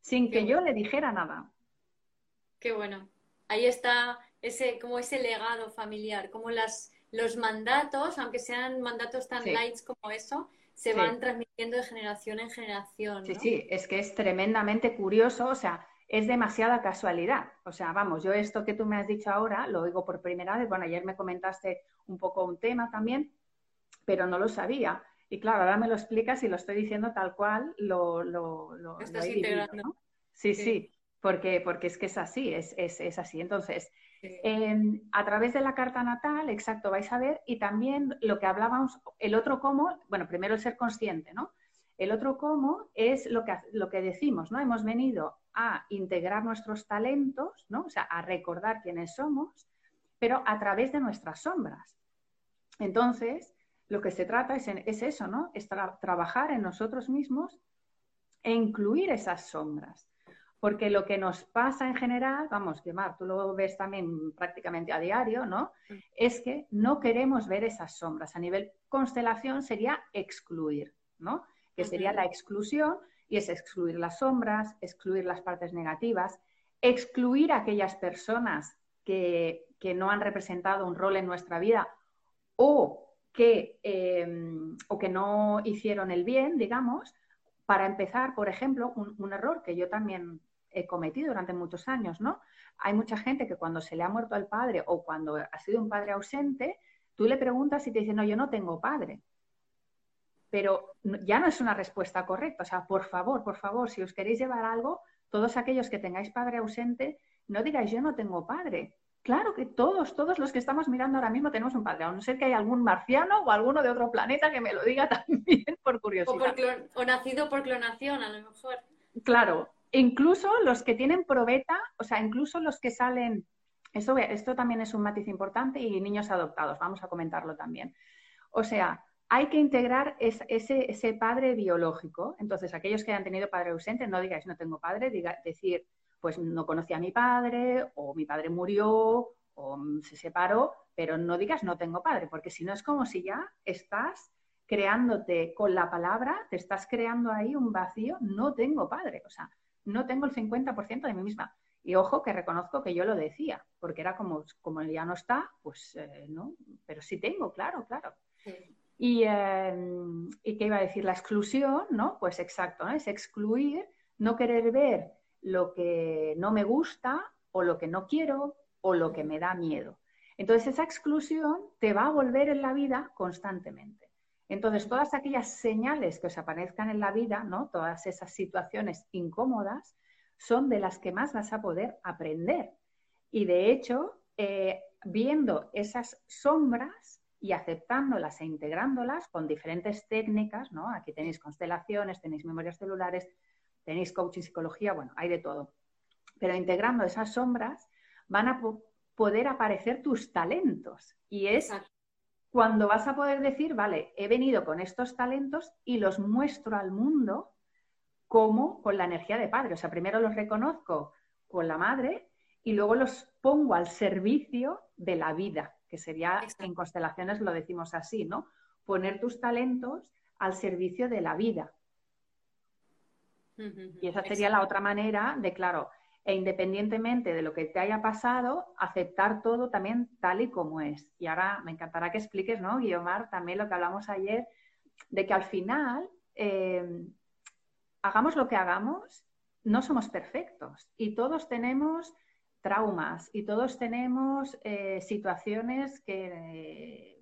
sin que yo le dijera nada. Qué bueno. Ahí está ese, como ese legado familiar, como las, los mandatos, aunque sean mandatos tan lights como eso, se van transmitiendo de generación en generación. Sí, sí, es que es tremendamente curioso, o sea, es demasiada casualidad. O sea, vamos, yo esto que tú me has dicho ahora lo oigo por primera vez. Bueno, ayer me comentaste un poco un tema también, pero no lo sabía. Y claro, ahora me lo explicas y lo estoy diciendo tal cual lo, lo, lo, Estás integrando. Sí, sí, porque, porque es que es así, es, es, así. Entonces, em, a través de la carta natal, exacto, vais a ver, y también lo que hablábamos, el otro cómo, bueno, primero el ser consciente, ¿no? El otro cómo es lo que, lo que decimos, ¿no? Hemos venido a integrar nuestros talentos, ¿no? O sea, a recordar quiénes somos, pero a través de nuestras sombras. Entonces, lo que se trata es, es eso, ¿no? Es trabajar en nosotros mismos e incluir esas sombras. Porque lo que nos pasa en general, vamos, que Mar, tú lo ves también prácticamente a diario, ¿no? Es que no queremos ver esas sombras. A nivel constelación sería excluir, ¿no? Que sería la exclusión y es excluir las sombras, excluir las partes negativas, excluir a aquellas personas que, no han representado un rol en nuestra vida o que, em, o que no hicieron el bien, digamos, para empezar, por ejemplo, un, error que yo también he cometido durante muchos años, ¿no? Hay mucha gente que cuando se le ha muerto al padre o cuando ha sido un padre ausente, tú le preguntas y te dice, no, yo no tengo padre pero ya no es una respuesta correcta. O sea, por favor, por favor, si os queréis llevar algo, todos aquellos que tengáis padre ausente, no digáis yo no tengo padre. Claro que todos, todos los que estamos mirando ahora mismo tenemos un padre, a no ser que haya algún marciano o alguno de otro planeta que me lo diga [laughs] también por curiosidad. O, nacido por clonación, a lo mejor. Claro, incluso los que tienen probeta, o sea, incluso los que salen, esto, esto también es un matiz importante y niños adoptados, vamos a comentarlo también. O sea, hay que integrar ese, padre biológico. Entonces, aquellos que hayan tenido padre ausente, no digáis no tengo padre, diga, decir, pues no conocí a mi padre, o mi padre murió, o se separó, pero no digas no tengo padre, porque si no es como si ya estás creándote con la palabra, te estás creando ahí un vacío, no tengo padre, o sea, no tengo el 50% de mí misma. Y ojo que reconozco que yo lo decía, porque era como, como ya no está, pues eh, no, pero sí tengo, claro, claro. Y, eh, ¿Y qué iba a decir? La exclusión, ¿no? Pues exacto, es excluir, no querer ver lo que no me gusta o lo que no quiero o lo que me da miedo. Entonces esa exclusión te va a volver en la vida constantemente. Entonces todas aquellas señales que os aparezcan en la vida, ¿no? Todas esas situaciones incómodas son de las que más vas a poder aprender. Y de hecho, eh, viendo esas sombras, y aceptándolas e integrándolas con diferentes técnicas, ¿no? Aquí tenéis constelaciones, tenéis memorias celulares, tenéis coaching psicología, bueno, hay de todo. Pero integrando esas sombras van a poder aparecer tus talentos. Y es cuando vas a poder decir, vale, he venido con estos talentos y los muestro al mundo como con la energía de padre. O sea, primero los reconozco con la madre y luego los pongo al servicio de la vida, que sería en constelaciones lo decimos así, ¿no? Poner tus talentos al servicio de la vida. Y esa sería la otra manera de, claro, e independientemente de lo que te haya pasado, aceptar todo también tal y como es. Y ahora me encantará que expliques, ¿no, Guiomar, también lo que hablamos ayer, de que al final, eh, hagamos lo que hagamos, no somos perfectos y todos tenemos traumas y todos tenemos eh, situaciones que eh,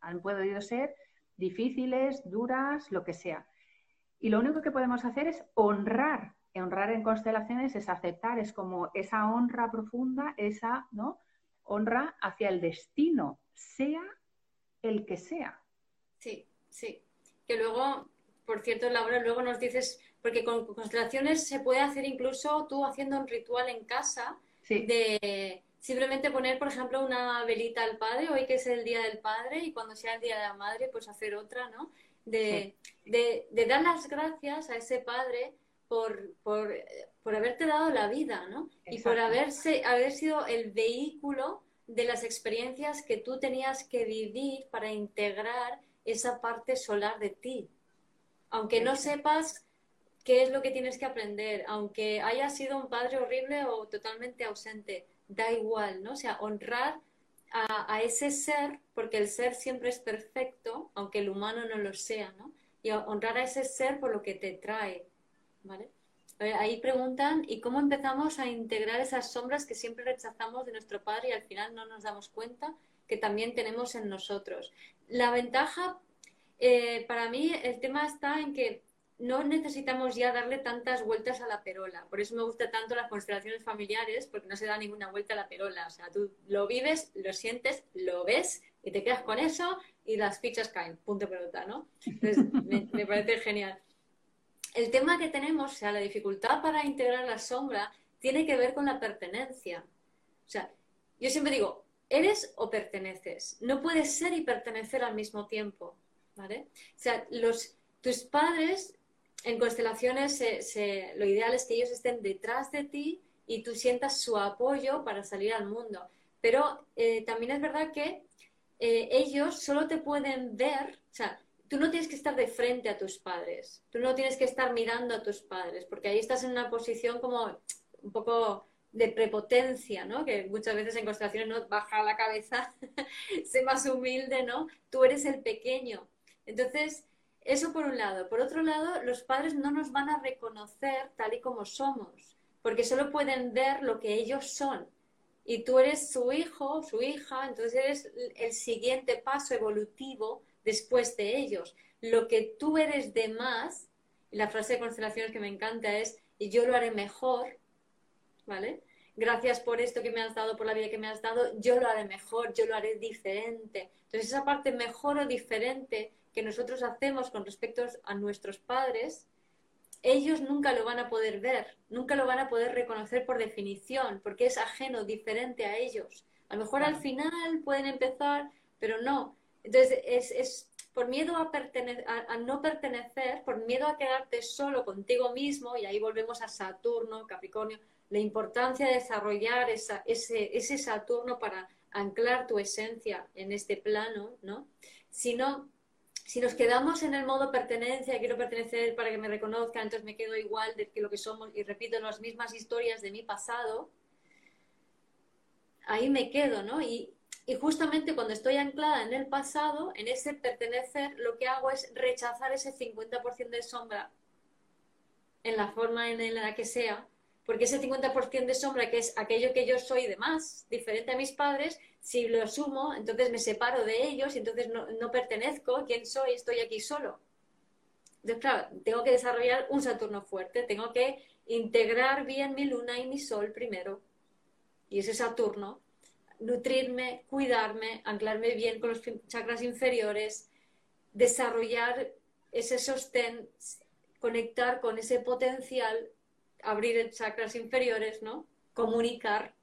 han podido ser difíciles, duras, lo que sea. Y lo único que podemos hacer es honrar honrar en constelaciones es aceptar, es como esa honra profunda, esa ¿no? honra hacia el destino, sea el que sea. Sí, sí. Que luego, por cierto, Laura, luego nos dices, porque con constelaciones se puede hacer incluso tú haciendo un ritual en casa de simplemente poner, por ejemplo, una velita al padre, hoy que es el día del padre y cuando sea el día de la madre, pues hacer otra, ¿no? De, de, de dar las gracias a ese padre por, por, por haberte dado la vida, ¿no? Y por haberse, haber sido el vehículo de las experiencias que tú tenías que vivir para integrar esa parte solar de ti. Aunque no sepas qué es lo que tienes que aprender, aunque haya sido un padre horrible o totalmente ausente, da igual, ¿no? O sea, honrar a, a, ese ser, porque el ser siempre es perfecto, aunque el humano no lo sea, ¿no? Y honrar a ese ser por lo que te trae, ¿vale? Ahí preguntan, ¿y cómo empezamos a integrar esas sombras que siempre rechazamos de nuestro padre y al final no nos damos cuenta que también tenemos en nosotros? La ventaja, eh, para mí, el tema está en que no necesitamos ya darle tantas vueltas a la perola. Por eso me gusta tanto las constelaciones familiares, porque no se da ninguna vuelta a la perola. O sea, tú lo vives, lo sientes, lo ves y te quedas con eso y las fichas caen. Punto pelota, ¿no? Entonces, me parece genial el tema que tenemos, o sea, la dificultad para integrar la sombra, tiene que ver con la pertenencia. O sea, yo siempre digo, eres o perteneces. No puedes ser y pertenecer al mismo tiempo. ¿Vale? O sea, los, tus padres en constelaciones, lo ideal es que ellos estén detrás de ti y tú sientas su apoyo para salir al mundo. Pero eh, también es verdad que eh, ellos solo te pueden ver, o sea, tú no tienes que estar de frente a tus padres, tú no tienes que estar mirando a tus padres, porque ahí estás en una posición como un poco de prepotencia, ¿no? Que muchas veces en constelaciones no baja la cabeza, [laughs] sé más humilde, ¿no? Tú eres el pequeño. Entonces, eso por un lado. Por otro lado, los padres no nos van a reconocer tal y como somos, porque solo pueden ver lo que ellos son. Y tú eres su hijo, su hija, entonces eres el siguiente paso evolutivo después de ellos. Lo que tú eres de más, la frase de constelaciones que me encanta es, y yo lo haré mejor, ¿vale? Gracias por esto que me has dado, por la vida que me has dado, yo lo haré mejor, yo lo haré diferente. Entonces esa parte mejor o diferente que nosotros hacemos con respecto a nuestros padres, ellos nunca lo van a poder ver, nunca lo van a poder reconocer por definición, porque es ajeno, diferente a ellos. A lo mejor al final pueden empezar, pero no. Entonces, es, por miedo a, a, no pertenecer, por miedo a quedarte solo contigo mismo, y ahí volvemos a Saturno, Capricornio, la importancia de desarrollar ese, ese Saturno para anclar tu esencia en este plano, ¿no? Si si nos quedamos en el modo pertenencia, quiero pertenecer para que me reconozcan, entonces me quedo igual de que lo que somos y repito las mismas historias de mi pasado, ahí me quedo, ¿no? Y, y justamente cuando estoy anclada en el pasado, en ese pertenecer, lo que hago es rechazar ese 50% de sombra en la forma en la que sea, porque ese 50% de sombra, que es aquello que yo soy de más, diferente a mis padres, si lo asumo, entonces me separo de ellos y entonces no, no pertenezco, ¿quién soy? Estoy aquí solo. Entonces, claro, tengo que desarrollar un Saturno fuerte, tengo que integrar bien mi luna y mi sol primero. Y ese Saturno nutrirme, cuidarme, anclarme bien con los chakras inferiores, desarrollar ese sostén, conectar con ese potencial, abrir chakras inferiores, ¿no? comunicar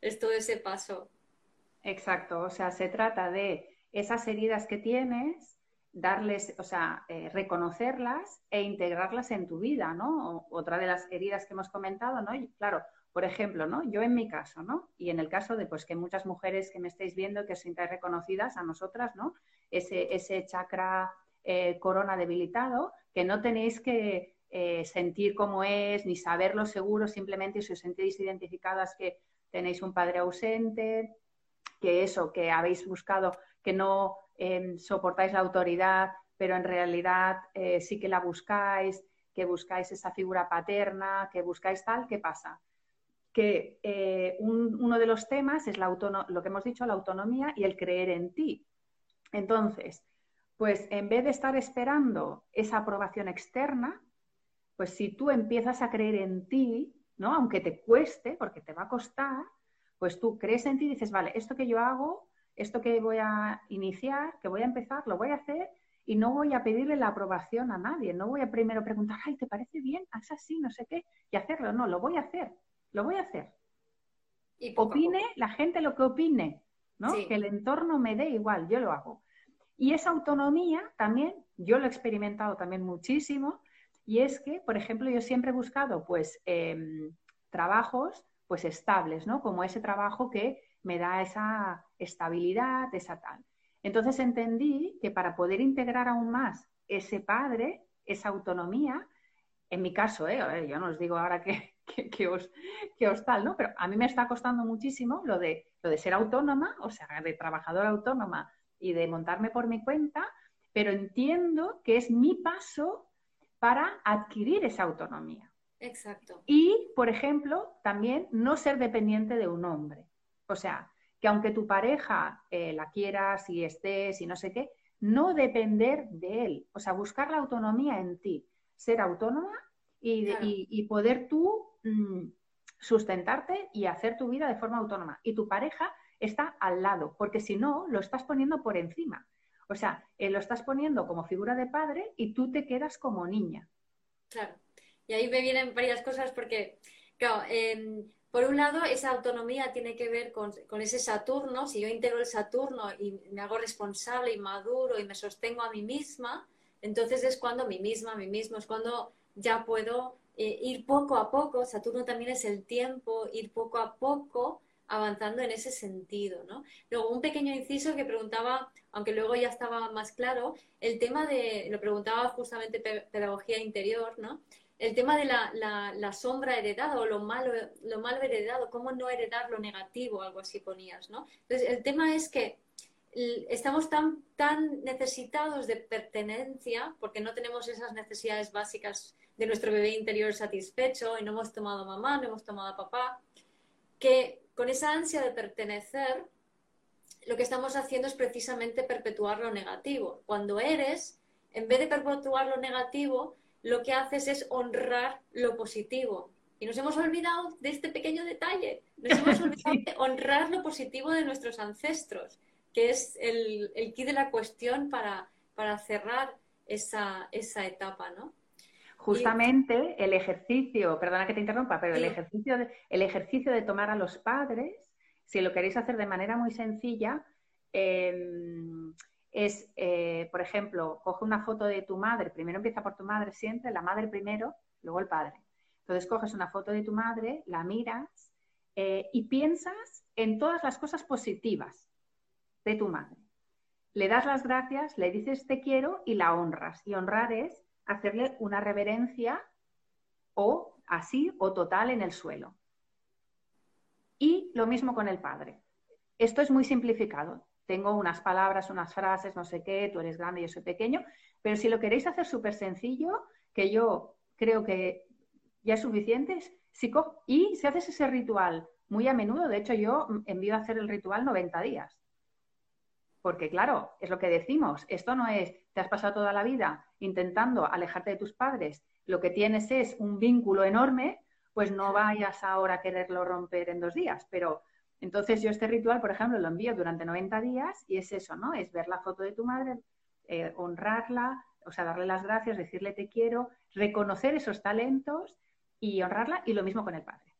es todo ese paso. Exacto, o sea, se trata de esas heridas que tienes, darles, o sea, eh, reconocerlas e integrarlas en tu vida, ¿no? otra de las heridas que hemos comentado, ¿no? Y claro, por ejemplo, ¿no? Yo en mi caso, ¿no? Y en el caso de pues que muchas mujeres que me estáis viendo que os sintáis reconocidas a nosotras, ¿no? Ese, ese chakra eh, corona debilitado, que no tenéis que eh, sentir cómo es, ni saberlo seguro, simplemente si os sentís identificadas que tenéis un padre ausente, que eso, que habéis buscado, que no em, soportáis la autoridad, pero en realidad eh, sí que la buscáis, que buscáis esa figura paterna, que buscáis tal, ¿qué pasa? Que eh, uno de los temas es la lo que hemos dicho, la autonomía y el creer en ti. Entonces, pues en vez de estar esperando esa aprobación externa, pues si tú empiezas a creer en ti, ¿no? Aunque te cueste, porque te va a costar, pues tú crees en ti y dices, vale, esto que yo hago, esto que voy a iniciar, que voy a empezar, lo voy a hacer y no voy a pedirle la aprobación a nadie, no voy a primero preguntar, ay, ¿te parece bien? Haz así, no sé qué, y hacerlo, no, lo voy a hacer, lo voy a hacer. Y opine la gente lo que opine, ¿no? Que el entorno me dé igual, yo lo hago. Y esa autonomía también, yo lo he experimentado también muchísimo, y es que, por ejemplo, yo siempre he buscado pues em, trabajos pues estables, ¿no? Como ese trabajo que me da esa estabilidad, esa tal. Entonces entendí que para poder integrar aún más ese padre, esa autonomía, en mi caso, ¿eh? yo no os digo ahora que, que, os, que os tal, ¿no? Pero a mí me está costando muchísimo lo de, lo de ser autónoma, o sea, de trabajadora autónoma y de montarme por mi cuenta, pero entiendo que es mi paso para adquirir esa autonomía. Exacto. Y, por ejemplo, también no ser dependiente de un hombre. O sea, que aunque tu pareja eh, la quieras y estés y no sé qué, no depender de él. O sea, buscar la autonomía en ti, ser autónoma y, poder tú mm, sustentarte y hacer tu vida de forma autónoma. Y tu pareja está al lado, porque si no, lo estás poniendo por encima. O sea, eh, lo estás poniendo como figura de padre y tú te quedas como niña. Claro. Y ahí me vienen varias cosas porque, claro, em, por un lado, esa autonomía tiene que ver con, ese Saturno. Si yo integro el Saturno y me hago responsable y maduro y me sostengo a mí misma, entonces es cuando mí misma, mí mismo, es cuando ya puedo eh, ir poco a poco. Saturno también es el tiempo, ir poco a poco avanzando en ese sentido, ¿no? Luego, un pequeño inciso que preguntaba, aunque luego ya estaba más claro, el tema de, lo preguntaba justamente pedagogía interior, ¿no? El tema de la, sombra heredada o lo malo, lo malo heredado, cómo no heredar lo negativo, algo así ponías, ¿no? Entonces, el tema es que estamos tan, tan necesitados de pertenencia porque no tenemos esas necesidades básicas de nuestro bebé interior satisfecho y no hemos tomado mamá, no hemos tomado papá, que con esa ansia de pertenecer, lo que estamos haciendo es precisamente perpetuar lo negativo. Cuando eres, en vez de perpetuar lo negativo, lo que haces es honrar lo positivo. Y nos hemos olvidado de este pequeño detalle. Nos hemos [laughs] olvidado de honrar lo positivo de nuestros ancestros, que es el, el key de la cuestión para, para cerrar esa, esa etapa, ¿no? Justamente el ejercicio, perdona que te interrumpa, pero el ejercicio, de, el ejercicio de tomar a los padres, si lo queréis hacer de manera muy sencilla, em, es, eh, por ejemplo, coge una foto de tu madre, primero empieza por tu madre siempre, la madre primero, luego el padre. Entonces coges una foto de tu madre, la miras eh, y piensas en todas las cosas positivas de tu madre. Le das las gracias, le dices te quiero y la honras. Y honrar es hacerle una reverencia o así o total en el suelo. Y lo mismo con el padre. Esto es muy simplificado. Tengo unas palabras, unas frases, no sé qué, tú eres grande, yo soy pequeño, pero si lo queréis hacer súper sencillo, que yo creo que ya es suficiente, y si haces ese ritual muy a menudo, de hecho yo envío a hacer el ritual 90 días. Porque claro, es lo que decimos, esto no es, te has pasado toda la vida intentando alejarte de tus padres, lo que tienes es un vínculo enorme, pues no vayas ahora a quererlo romper en dos días. Pero entonces yo este ritual, por ejemplo, lo envío durante 90 días y es eso, ¿no? Es ver la foto de tu madre, eh, honrarla, o sea, darle las gracias, decirle te quiero, reconocer esos talentos y honrarla y lo mismo con el padre.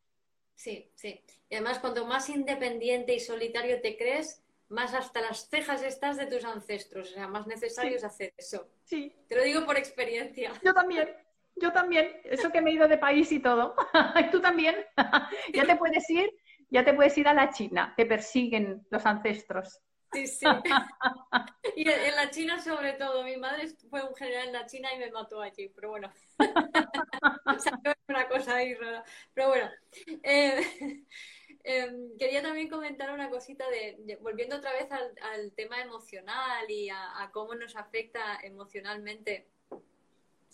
Sí, sí. Y además, cuanto más independiente y solitario te crees, más hasta las cejas estás de tus ancestros. O sea, más necesario es hacer eso. Sí. Te lo digo por experiencia. Yo también. Yo también. Eso que me he ido de país y todo. [laughs] Tú también. [laughs] ya te puedes ir, ya te puedes ir a la China. Te persiguen los ancestros. Sí, sí. [laughs] Y en la China sobre todo. Mi madre fue un general en la China y me mató allí, pero bueno. una cosa ahí rara. Pero bueno. Eh, em, quería también comentar una cosita de, volviendo otra vez al, tema emocional y a, cómo nos afecta emocionalmente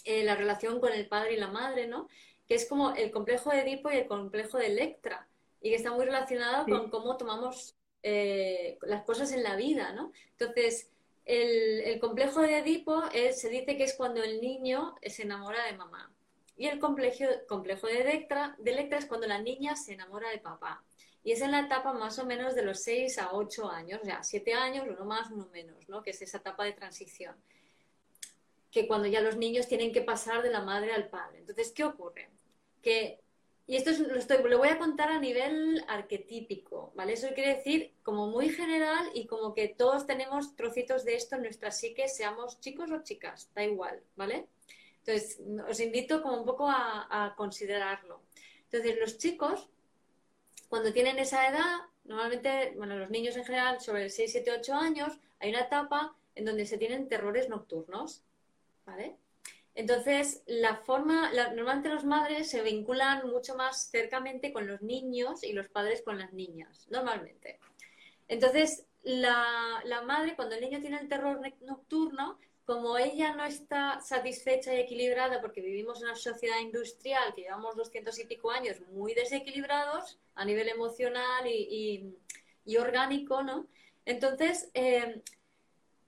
eh, la relación con el padre y la madre, ¿no? Que es como el complejo de Edipo y el complejo de Electra y que está muy relacionado con cómo tomamos eh, las cosas en la vida, ¿no? Entonces, el, complejo de Edipo se dice que es cuando el niño se enamora de mamá. Y el complejo, complejo de, Electra, de Electra es cuando la niña se enamora de papá. Y es en la etapa más o menos de los 6 a 8 años, o sea, 7 años, uno más, uno menos, ¿no? Que es esa etapa de transición. Que cuando ya los niños tienen que pasar de la madre al padre. Entonces, ¿qué ocurre? Que y esto lo, estoy, lo voy a contar a nivel arquetípico, ¿vale? Eso quiere decir como muy general y como que todos tenemos trocitos de esto en nuestra psique, seamos chicos o chicas, da igual, ¿vale? Entonces, os invito como un poco a, considerarlo. Entonces, los chicos, cuando tienen esa edad, normalmente, bueno, los niños en general, sobre 6, 7, 8 años, hay una etapa en donde se tienen terrores nocturnos, ¿vale? Entonces, la forma, normalmente las madres se vinculan mucho más cercamente con los niños y los padres con las niñas, normalmente. Entonces, la, madre, cuando el niño tiene el terror nocturno, como ella no está satisfecha y equilibrada porque vivimos en una sociedad industrial que llevamos doscientos y pico años muy desequilibrados a nivel emocional y, orgánico, ¿no? Entonces, eh,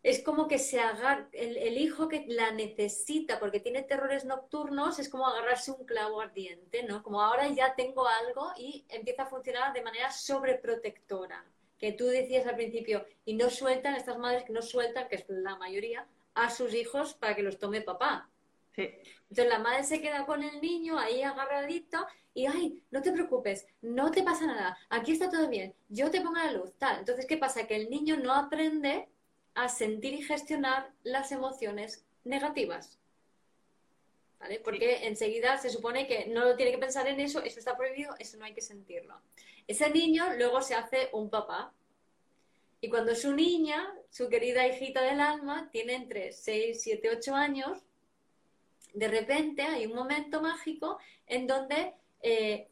es como que se agarra, el, hijo que la necesita porque tiene terrores nocturnos, es como agarrarse un clavo ardiente, ¿no? Como ahora ya tengo algo y empieza a funcionar de manera sobreprotectora. Que tú decías al principio, y no sueltan, estas madres que no sueltan, que es la mayoría, a sus hijos para que los tome papá. Entonces la madre se queda con el niño ahí agarradito y, ay, no te preocupes, no te pasa nada, aquí está todo bien, yo te pongo la luz, tal. Entonces, ¿qué pasa? Que el niño no aprende a sentir y gestionar las emociones negativas. ¿Vale? Porque enseguida se supone que no lo tiene que pensar en eso, eso está prohibido, eso no hay que sentirlo. Ese niño luego se hace un papá. Y cuando su niña, su querida hijita del alma, tiene entre 6, 7, 8 años, de repente hay un momento mágico en donde eh,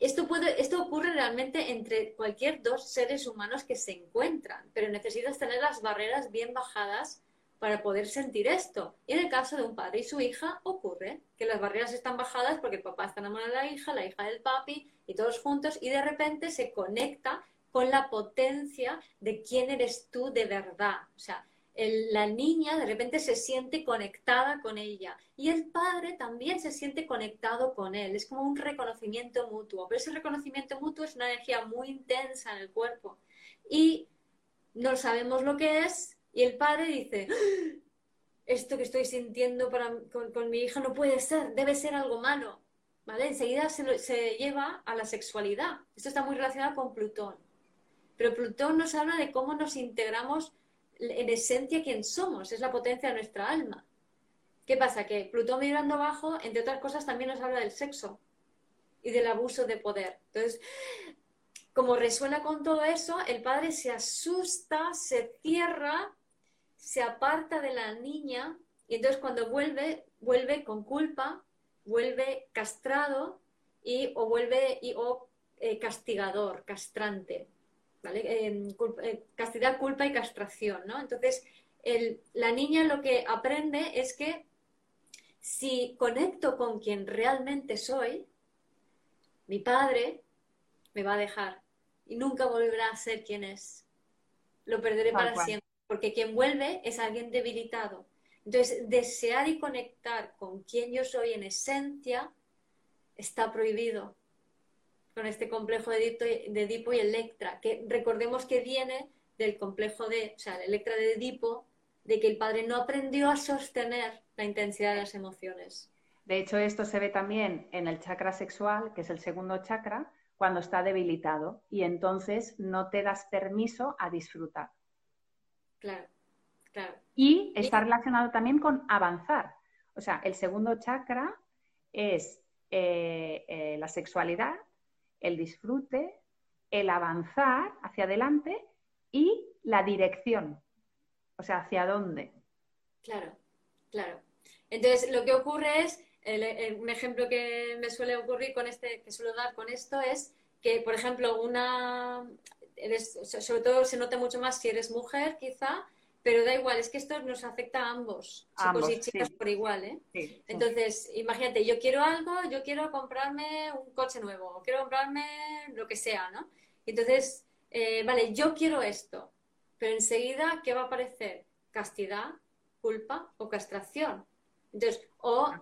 esto, puede, esto ocurre realmente entre cualquier dos seres humanos que se encuentran, pero necesitas tener las barreras bien bajadas para poder sentir esto. Y en el caso de un padre y su hija ocurre que las barreras están bajadas porque el papá está enamorado de la hija, la hija del papi y todos juntos y de repente se conecta con la potencia de quién eres tú de verdad. O sea, la niña de repente se siente conectada con ella y el padre también se siente conectado con él. Es como un reconocimiento mutuo, pero ese reconocimiento mutuo es una energía muy intensa en el cuerpo y no sabemos lo que es y el padre dice, ¡Ah! esto que estoy sintiendo con, mi hija no puede ser, debe ser algo malo. ¿Vale? Enseguida se, se lleva a la sexualidad. Esto está muy relacionado con Plutón. Pero Plutón nos habla de cómo nos integramos en esencia quién somos, es la potencia de nuestra alma. ¿Qué pasa? Que Plutón mirando abajo, entre otras cosas, también nos habla del sexo y del abuso de poder. Entonces, como resuena con todo eso, el padre se asusta, se cierra, se aparta de la niña y entonces cuando vuelve, vuelve con culpa, vuelve castrado y, o vuelve y, o eh, castigador, castrante. Eh, castidad, culpa y castración, ¿no? Entonces, la niña lo que aprende es que si conecto con quien realmente soy, mi padre me va a dejar y nunca volverá a ser quien es. Lo perderé para siempre, porque quien vuelve es alguien debilitado. Entonces, desear y conectar con quien yo soy en esencia está prohibido con este complejo de Edipo, y Electra, que recordemos que viene del complejo de, o sea, Electra de Edipo, de que el padre no aprendió a sostener la intensidad de las emociones. De hecho, esto se ve también en el chakra sexual, que es el segundo chakra, cuando está debilitado y entonces no te das permiso a disfrutar. Claro, claro. Y está relacionado también con avanzar. O sea, el segundo chakra es eh, eh, la sexualidad, el disfrute, el avanzar hacia adelante y la dirección. O sea, hacia dónde. Claro, claro. Entonces, lo que ocurre es, un ejemplo que me suele ocurrir con este, que suelo dar con esto es que, por ejemplo, una, sobre todo se nota mucho más si eres mujer, quizá, pero da igual, es que esto nos afecta a ambos, chicos y chicas por igual, ¿eh? Entonces, imagínate, yo quiero algo, yo quiero comprarme un coche nuevo, quiero comprarme lo que sea, ¿no? Entonces, eh, vale, yo quiero esto, pero enseguida, ¿qué va a aparecer? Castidad, culpa o castración. Entonces, o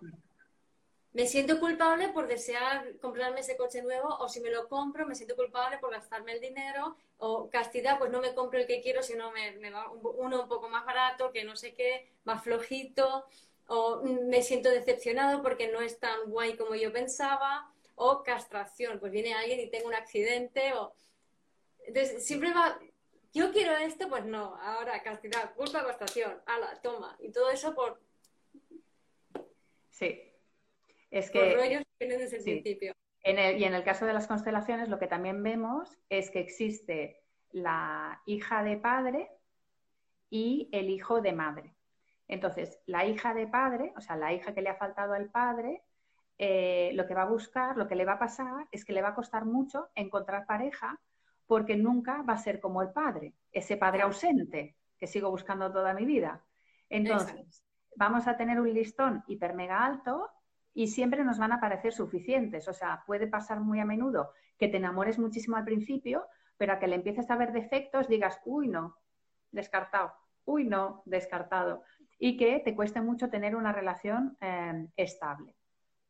me siento culpable por desear comprarme ese coche nuevo o si me lo compro me siento culpable por gastarme el dinero o castidad, pues no me compro el que quiero, sino me, va uno un poco más barato, que no sé qué, más flojito, o me siento decepcionado porque no es tan guay como yo pensaba, o castración, pues viene alguien y tengo un accidente, o... Entonces, siempre va, yo quiero esto, pues no, ahora castidad, culpa, castración, ala, toma, y todo eso por... Sí, es que... rollos vienen desde el principio y en el caso de las constelaciones, lo que también vemos es que existe la hija de padre y el hijo de madre. Entonces, la hija de padre, o sea, la hija que le ha faltado al padre, eh, lo que va a buscar, lo que le va a pasar es que le va a costar mucho encontrar pareja porque nunca va a ser como el padre, ese padre ausente que sigo buscando toda mi vida. Entonces, vamos a tener un listón hiper mega alto y siempre nos van a parecer suficientes. O sea, puede pasar muy a menudo que te enamores muchísimo al principio, pero a que le empieces a ver defectos digas, uy, no, descartado, uy, no, descartado. Y que te cueste mucho tener una relación eh, estable.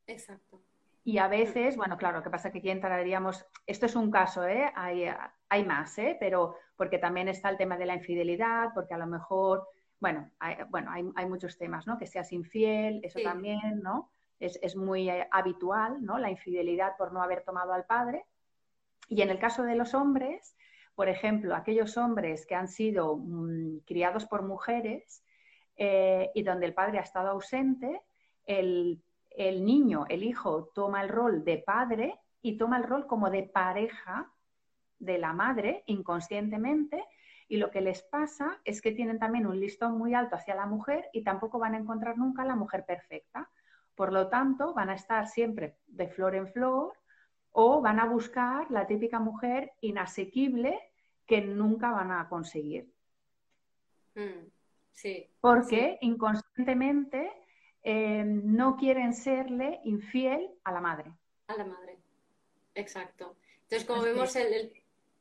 Exacto. Y a veces, bueno, claro, lo que pasa es que aquí entraríamos, esto es un caso, ¿eh? hay, hay más, ¿eh? pero porque también está el tema de la infidelidad, porque a lo mejor, bueno, hay, bueno, hay, hay muchos temas, ¿no? Que seas infiel, eso también, ¿no? Es, muy eh, habitual, ¿no? La infidelidad por no haber tomado al padre. Y en el caso de los hombres, por ejemplo, aquellos hombres que han sido mm, criados por mujeres eh, y donde el padre ha estado ausente, el, el, niño, el hijo, toma el rol de padre y toma el rol como de pareja de la madre inconscientemente. Y lo que les pasa es que tienen también un listón muy alto hacia la mujer y tampoco van a encontrar nunca la mujer perfecta. Por lo tanto, van a estar siempre de flor en flor o van a buscar la típica mujer inasequible que nunca van a conseguir. Mm, sí. Porque inconscientemente eh, no quieren serle infiel a la madre. A la madre, exacto. Entonces, como vemos,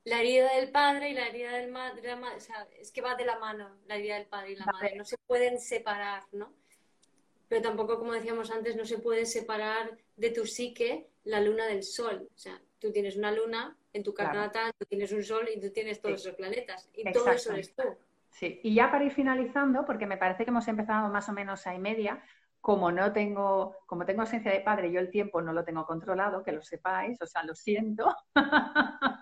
la herida del padre y la herida del madre, o sea, es que va de la mano la herida del padre y la madre, no se pueden separar, ¿no? Pero tampoco, como decíamos antes, no se puede separar de tu psique la luna del sol. O sea, tú tienes una luna en tu carta natal, tú tienes un sol y tú tienes todos esos planetas. Y todo eso eres tú. Sí, y ya para ir finalizando, porque me parece que hemos empezado más o menos a y media, como no tengo, como tengo ausencia de padre, yo el tiempo no lo tengo controlado, que lo sepáis, o sea, lo siento. [laughs]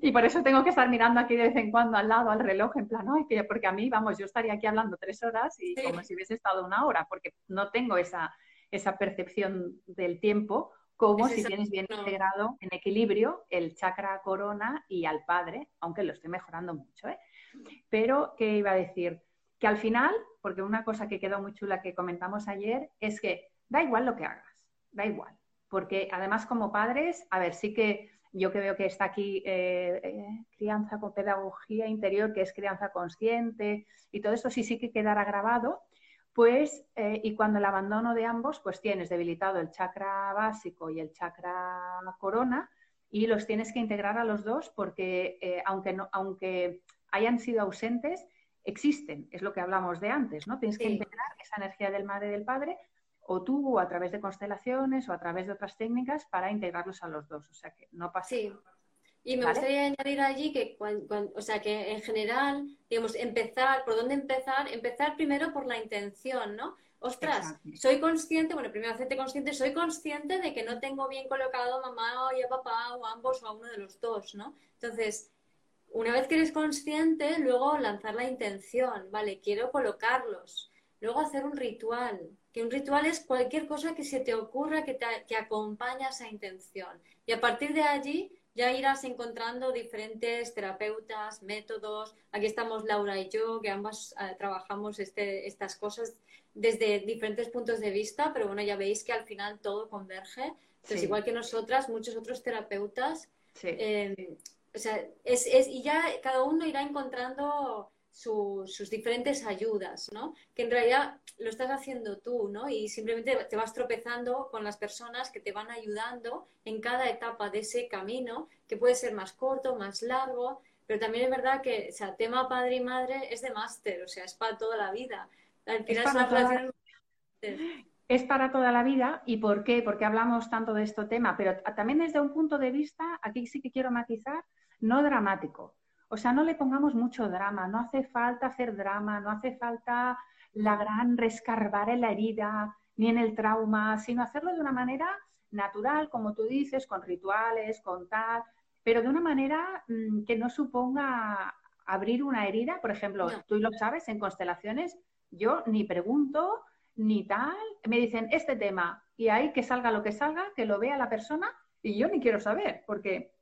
Y por eso tengo que estar mirando aquí de vez en cuando al lado al reloj, en plan, ay, que, porque a mí, vamos, yo estaría aquí hablando tres horas y como si hubiese estado una hora, porque no tengo esa, esa percepción del tiempo como si tienes bien integrado en equilibrio el chakra corona y al padre, aunque lo estoy mejorando mucho. ¿eh? Pero, ¿qué iba a decir? Que al final, porque una cosa que quedó muy chula que comentamos ayer, es que da igual lo que hagas, da igual. Porque además como padres, a ver, sí que yo que veo que está aquí eh, eh, crianza con pedagogía interior, que es crianza consciente, y todo esto sí sí que quedará grabado, pues, eh, y cuando el abandono de ambos, pues tienes debilitado el chakra básico y el chakra corona, y los tienes que integrar a los dos porque aunque, no, aunque hayan sido ausentes, existen, es lo que hablamos de antes, ¿no? Tienes que integrar esa energía del madre y del padre o tú a través de constelaciones o a través de otras técnicas para integrarlos a los dos. O sea que no pasa. Sí. Y me gustaría añadir allí que, o sea, que en general, digamos, empezar, ¿por dónde empezar? Empezar primero por la intención, ¿no? ostras, soy consciente, bueno, primero hacerte consciente, soy consciente de que no tengo bien colocado a mamá o a papá o a ambos o a uno de los dos, ¿no? Entonces, una vez que eres consciente, luego lanzar la intención, vale, quiero colocarlos. Luego hacer un ritual, que un ritual es cualquier cosa que se te ocurra que, te, que acompaña esa intención. Y a partir de allí ya irás encontrando diferentes terapeutas, métodos. Aquí estamos Laura y yo, que ambas eh, trabajamos este, estas cosas desde diferentes puntos de vista, pero bueno, ya veis que al final todo converge. Entonces, igual que nosotras, muchos otros terapeutas. Eh, o sea, es, es, y ya cada uno irá encontrando sus diferentes ayudas, ¿no? Que en realidad lo estás haciendo tú, ¿no? Y simplemente te vas tropezando con las personas que te van ayudando en cada etapa de ese camino, que puede ser más corto, más largo, pero también es verdad que, o sea, tema padre y madre es de máster, o sea, es para toda la vida. Al final es, para toda... es para toda la vida. ¿Y por qué? Porque hablamos tanto de este tema, pero también desde un punto de vista, aquí sí que quiero matizar, no dramático. O sea, no le pongamos mucho drama, no hace falta hacer drama, no hace falta la gran rescarbar en la herida ni en el trauma, sino hacerlo de una manera natural, como tú dices, con rituales, con tal, pero de una manera mm, que no suponga abrir una herida. Por ejemplo, tú lo sabes, en constelaciones yo ni pregunto ni tal, me dicen este tema y ahí que salga lo que salga, que lo vea la persona y yo ni quiero saber, porque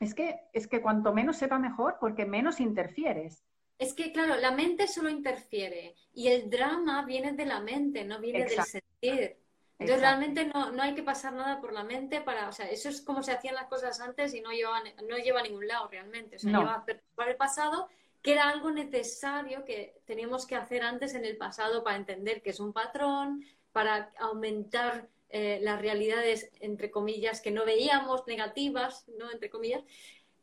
es que, es que cuanto menos sepa mejor, porque menos interfieres. Es que, claro, la mente solo interfiere y el drama viene de la mente, no viene del sentir. Entonces, realmente no, no, hay que pasar nada por la mente para, o sea, eso es como se hacían las cosas antes y no lleva, no lleva a ningún lado realmente. O sea, lleva a el pasado, que era algo necesario que teníamos que hacer antes en el pasado para entender que es un patrón, para aumentar eh, las realidades, entre comillas, que no veíamos, negativas, ¿no? Entre comillas,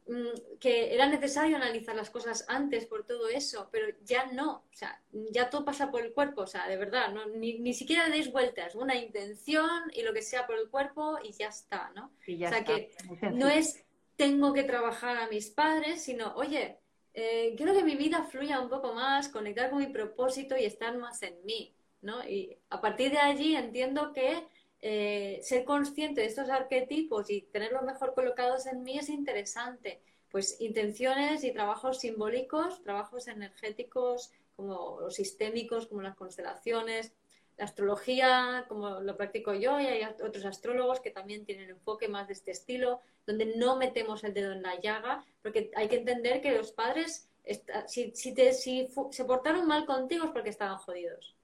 mm, que era necesario analizar las cosas antes por todo eso, pero ya no, o sea, ya todo pasa por el cuerpo, o sea, de verdad, no, ni, ni siquiera deis vueltas, una intención y lo que sea por el cuerpo y ya está, ¿no? o sea, que no es tengo que trabajar a mis padres, sino, oye, eh, quiero que mi vida fluya un poco más, conectar con mi propósito y estar más en mí, ¿no? Y a partir de allí entiendo que eh, ser consciente de estos arquetipos y tenerlos mejor colocados en mí es interesante. Pues intenciones y trabajos simbólicos, trabajos energéticos como los sistémicos, como las constelaciones, la astrología, como lo practico yo, y hay otros astrólogos que también tienen enfoque más de este estilo, donde no metemos el dedo en la llaga, porque hay que entender que los padres, si, te, si se portaron mal contigo es porque estaban jodidos.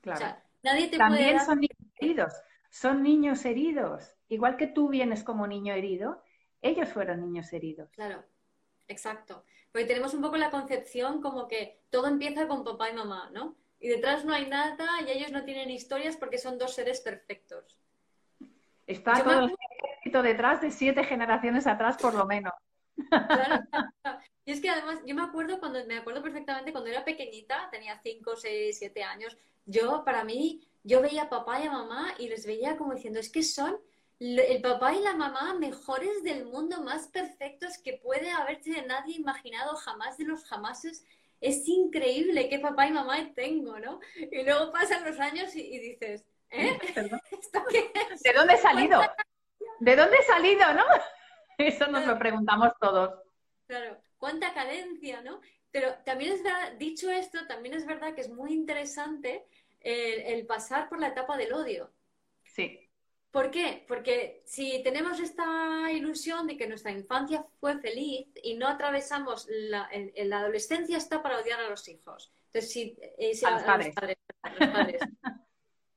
Claro. nadie te también son heridos son niños heridos. Igual que tú vienes como niño herido, ellos fueron niños heridos. Claro, exacto. Porque tenemos un poco la concepción como que todo empieza con papá y mamá, ¿no? Y detrás no hay nada y ellos no tienen historias porque son dos seres perfectos. Está todo el ejército detrás de siete generaciones atrás, por lo menos. Claro, [laughs] Y es que además, yo me acuerdo cuando, me acuerdo perfectamente cuando era pequeñita, tenía cinco, seis, siete años, yo, para mí, yo veía a papá y a mamá y les veía como diciendo, es que son el papá y la mamá mejores del mundo, más perfectos que puede haberse nadie imaginado jamás de los jamases. Es increíble qué papá y mamá tengo, ¿no? Y luego pasan los años y, dices, ¿eh? [laughs] ¿De dónde he salido? ¿De dónde he salido, no? [laughs] Eso nos lo preguntamos todos. Claro, cuánta cadencia, ¿no? Pero también es verdad, dicho esto, también es verdad que es muy interesante el, pasar por la etapa del odio. Sí. ¿Por qué? Porque si tenemos esta ilusión de que nuestra infancia fue feliz y no atravesamos la, la adolescencia está para odiar a los hijos. Entonces, si, eh, a, los padres. [laughs]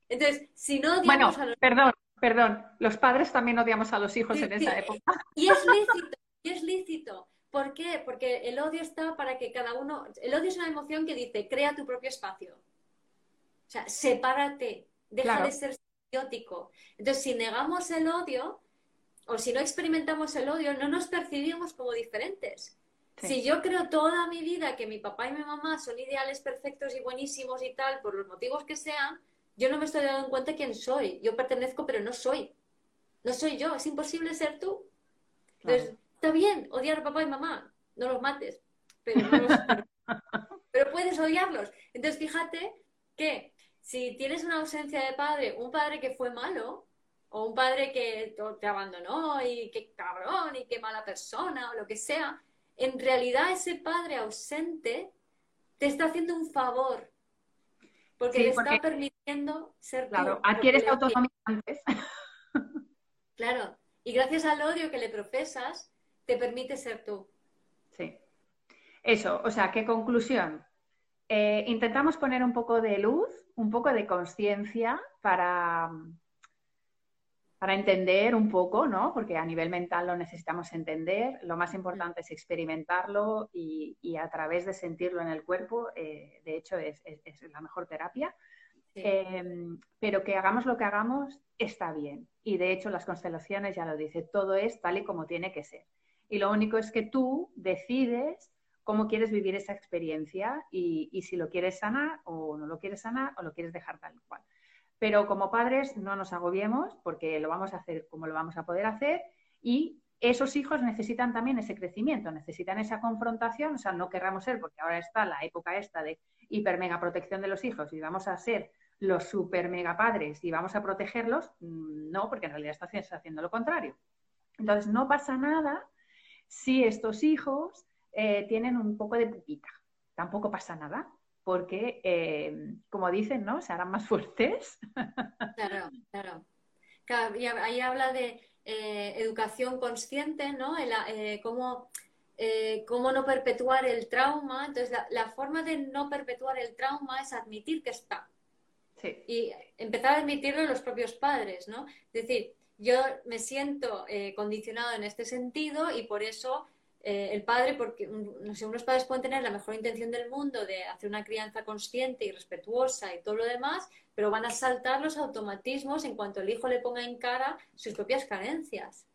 Entonces, si no odiamos a los perdón, perdón, los padres también odiamos a los hijos en esa época. [laughs] Y es lícito, y es lícito. ¿Por qué? Porque el odio está para que cada uno. El odio es una emoción que dice, crea tu propio espacio. Sea, sepárate, deja de ser simbiótico. Entonces, si negamos el odio o si no experimentamos el odio, no nos percibimos como diferentes. Si yo creo toda mi vida que mi papá y mi mamá son ideales perfectos y buenísimos y tal, por los motivos que sean, yo no me estoy dando cuenta quién soy. Yo pertenezco, pero no soy. No soy yo, es imposible ser tú. Entonces, está bien odiar a papá y mamá, no los mates, pero, [laughs] pero puedes odiarlos. Entonces, fíjate que si tienes una ausencia de padre, un padre que fue malo, o un padre que te abandonó y qué cabrón y qué mala persona o lo que sea, en realidad ese padre ausente te está haciendo un favor porque le está permitiendo ser claro, adquieres autonomía antes. Claro, y gracias al odio que le profesas, te permite ser tú. Sí. Eso, o sea, ¿qué conclusión? Eh, intentamos poner un poco de luz, un poco de conciencia para, para entender un poco, ¿no? Porque a nivel mental lo necesitamos entender. Lo más importante es experimentarlo y, a través de sentirlo en el cuerpo, eh, de hecho, es, la mejor terapia. Em, pero que hagamos lo que hagamos está bien. Y de hecho, las constelaciones ya lo dicen, todo es tal y como tiene que ser. Y lo único es que tú decides cómo quieres vivir esa experiencia y, si lo quieres sanar o no lo quieres sanar o lo quieres dejar tal cual. Pero como padres no nos agobiemos porque lo vamos a hacer como lo vamos a poder hacer y esos hijos necesitan también ese crecimiento, necesitan esa confrontación, o sea, no querramos ser, porque ahora está la época esta de hiper mega protección de los hijos y vamos a ser los super mega padres y vamos a protegerlos, mm, no, porque en realidad estás haciendo lo contrario. Entonces, no pasa nada si estos hijos eh, tienen un poco de pupita, tampoco pasa nada porque, eh, como dicen, ¿no? Se harán más fuertes. [laughs] Claro, claro. y ahí habla de eh, educación consciente, ¿no? Cómo, cómo, no perpetuar el trauma. Entonces, la, forma de no perpetuar el trauma es admitir que está. Sí. Y empezar a admitirlo los propios padres, ¿no? Es decir, yo me siento condicionado en este sentido y por eso eh, el padre, porque no sé, unos padres pueden tener la mejor intención del mundo de hacer una crianza consciente y respetuosa y todo lo demás, pero van a saltar los automatismos en cuanto el hijo le ponga en cara sus propias carencias.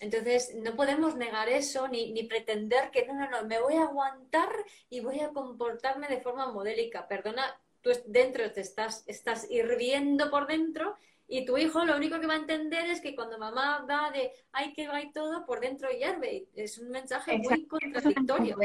Entonces, no podemos negar eso ni, ni pretender que no, no, no, me voy a aguantar y voy a comportarme de forma modélica. Perdona, tú dentro te estás, estás hirviendo por dentro y tu hijo lo único que va a entender es que cuando mamá va de ay que va y todo, por dentro hierve. Es un mensaje muy contradictorio.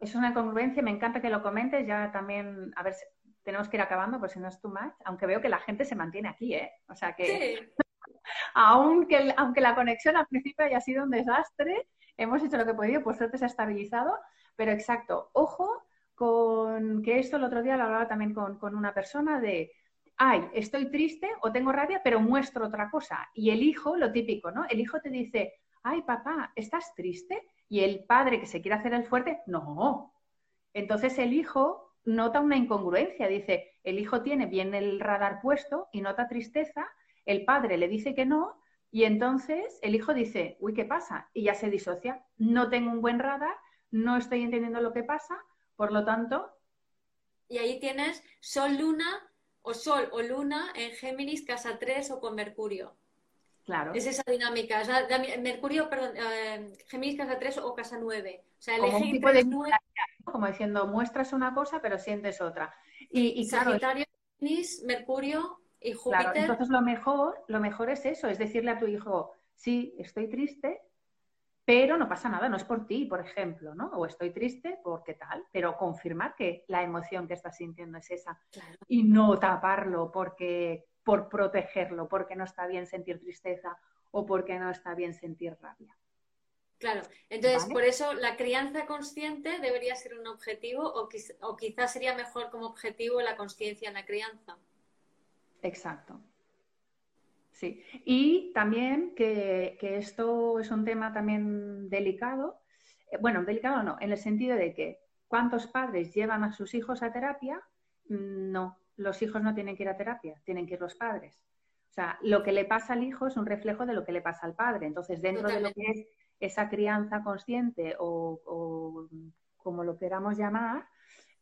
Es una, congruencia, me encanta que lo comentes. Ya también, a ver, tenemos que ir acabando, pues si no es too much. Aunque veo que la gente se mantiene aquí, ¿eh? O sea que. [laughs] aunque, aunque la conexión al principio haya sido un desastre, hemos hecho lo que hemos podido, por suerte se ha estabilizado. Pero exacto, ojo con que esto el otro día lo hablaba también con, con una persona de ay, estoy triste o tengo rabia, pero muestro otra cosa. Y el hijo, lo típico, ¿no? El hijo te dice, ay, papá, ¿estás triste? Y el padre que se quiere hacer el fuerte, no. Entonces el hijo nota una incongruencia, dice, el hijo tiene bien el radar puesto y nota tristeza, el padre le dice que no, y entonces el hijo dice, uy, ¿qué pasa? Y ya se disocia, no tengo un buen radar, no estoy entendiendo lo que pasa, por lo tanto... Y ahí tienes Sol, Luna, o Sol o Luna en Géminis, casa 3 o con Mercurio. Claro. Es esa dinámica. Mercurio, perdón, eh, Géminis, casa 3 o casa 9. O sea, el como eje tipo de Como diciendo, muestras una cosa, pero sientes otra. Y, Sagitario, Géminis, Mercurio y Júpiter. Claro, entonces lo mejor, lo mejor es eso, es decirle a tu hijo, sí, estoy triste, pero no pasa nada, no es por ti, por ejemplo, ¿no? O estoy triste porque tal, pero confirmar que la emoción que estás sintiendo es esa y no taparlo porque por protegerlo, porque no está bien sentir tristeza o porque no está bien sentir rabia. Claro, entonces por eso la crianza consciente debería ser un objetivo o, o quizás sería mejor como objetivo la conciencia en la crianza. Exacto. Sí, y también que, esto es un tema también delicado, eh, bueno, delicado no, en el sentido de que ¿cuántos padres llevan a sus hijos a terapia? Mm, no, los hijos no tienen que ir a terapia, tienen que ir los padres. O sea, lo que le pasa al hijo es un reflejo de lo que le pasa al padre. Entonces, dentro de lo que es esa crianza consciente o, o como lo queramos llamar,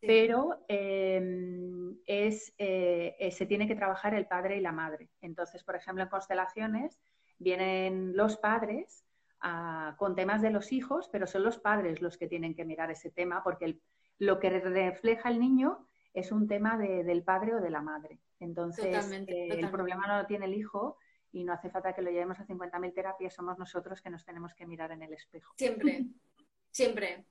pero em, es, eh, eh, se tiene que trabajar el padre y la madre. Entonces, por ejemplo, en constelaciones vienen los padres con temas de los hijos, pero son los padres los que tienen que mirar ese tema, porque lo que refleja el niño es un tema del padre o de la madre. Entonces, eh, el problema no lo tiene el hijo y no hace falta que lo llevemos a 50.000 terapias, somos nosotros que nos tenemos que mirar en el espejo. Siempre, siempre.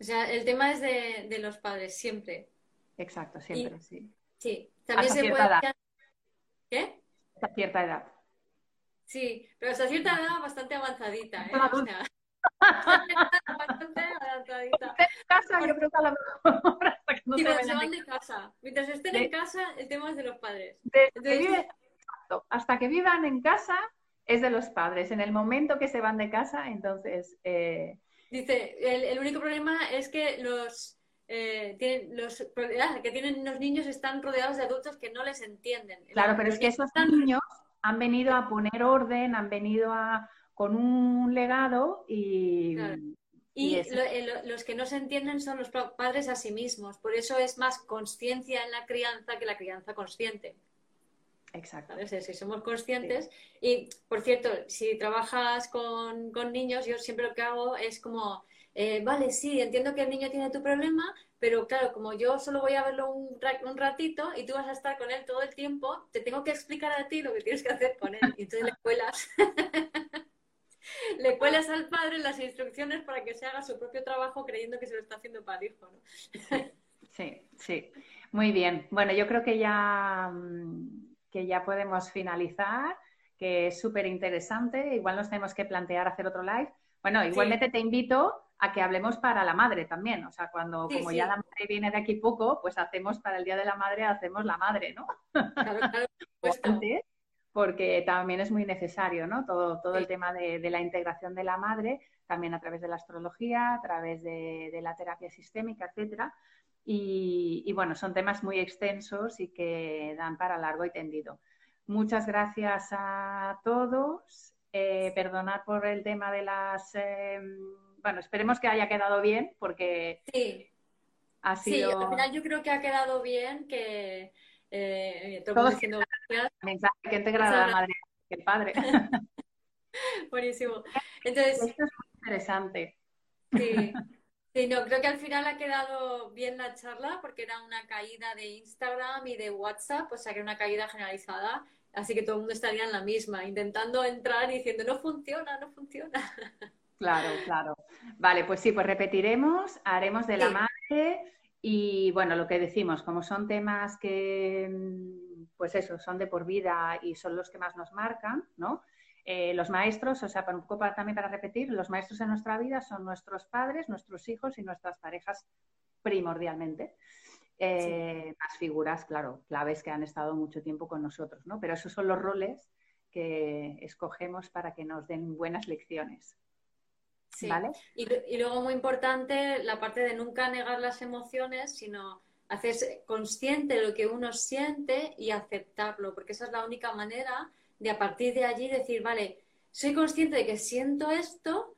O sea, el tema es de, los padres, siempre. Exacto, siempre, sí. Sí. También se puede... Edad. ¿Qué? Hasta cierta edad. Sí, pero hasta cierta edad bastante avanzadita, ¿eh? O sea, [laughs] bastante avanzadita. En casa, yo creo que a lo mejor [laughs] hasta que no sí, se, se van de casa. Mientras estén en casa, el tema es de los padres. Entonces, hasta que vivan en casa es de los padres. En el momento que se van de casa, entonces... Eh... Dice, el, el, único problema es que los, eh, tienen, los ah, que tienen los niños están rodeados de adultos que no les entienden. Claro, pero es que esos niños han venido a poner orden, han venido a con un legado y... Y, eh, los que no se entienden son los padres a sí mismos. Por eso es más conciencia en la crianza que la crianza consciente. Exacto. Si somos conscientes. Y, por cierto, si trabajas con, niños, yo siempre lo que hago es como, eh, vale, sí, entiendo que el niño tiene tu problema, pero claro, como yo solo voy a verlo un, un, ratito y tú vas a estar con él todo el tiempo, te tengo que explicar a ti lo que tienes que hacer con él. Y entonces le cuelas. [laughs] le cuelas al padre las instrucciones para que se haga su propio trabajo creyendo que se lo está haciendo para el hijo. ¿no? sí, sí. Muy bien. Bueno, yo creo que ya mm, que ya podemos finalizar, que es súper interesante. Igual nos tenemos que plantear hacer otro live. Bueno, igualmente te invito a que hablemos para la madre también. O sea, cuando como ya la madre viene de aquí poco, pues hacemos para el Día de la Madre, hacemos la madre, ¿no? Claro, claro, [laughs] porque también es muy necesario, ¿no? Todo, todo el tema de, la integración de la madre, también a través de la astrología, a través de, de la terapia sistémica, etcétera. Y, bueno, son temas muy extensos y que dan para largo y tendido. Muchas gracias a todos. Eh, perdonad por el tema de las... Em, bueno, esperemos que haya quedado bien porque sí. ha sido... Sí, al final yo creo que ha quedado bien, que eh, todo diciendo gracias. que integrada la madre que el padre. [laughs] Buenísimo. Entonces... Esto es muy interesante. Sí. Sí, no, creo que al final ha quedado bien la charla porque era una caída de Instagram y de WhatsApp, o sea que era una caída generalizada, así que todo el mundo estaría en la misma, intentando entrar y diciendo no funciona, no funciona. [laughs] Claro, claro. Vale, pues sí, pues repetiremos, haremos de la madre y bueno, lo que decimos, como son temas que, pues eso, son de por vida y son los que más nos marcan, ¿no? Eh, los maestros, o sea, un poco también para repetir, los maestros en nuestra vida son nuestros padres, nuestros hijos y nuestras parejas primordialmente. Eh, más figuras, claro, claves que han estado mucho tiempo con nosotros, ¿no? Pero esos son los roles que escogemos para que nos den buenas lecciones. Sí. ¿Vale? Y, y, luego muy importante la parte de nunca negar las emociones, sino hacerse consciente de lo que uno siente y aceptarlo, porque esa es la única manera de a partir de allí decir, vale, soy consciente de que siento esto,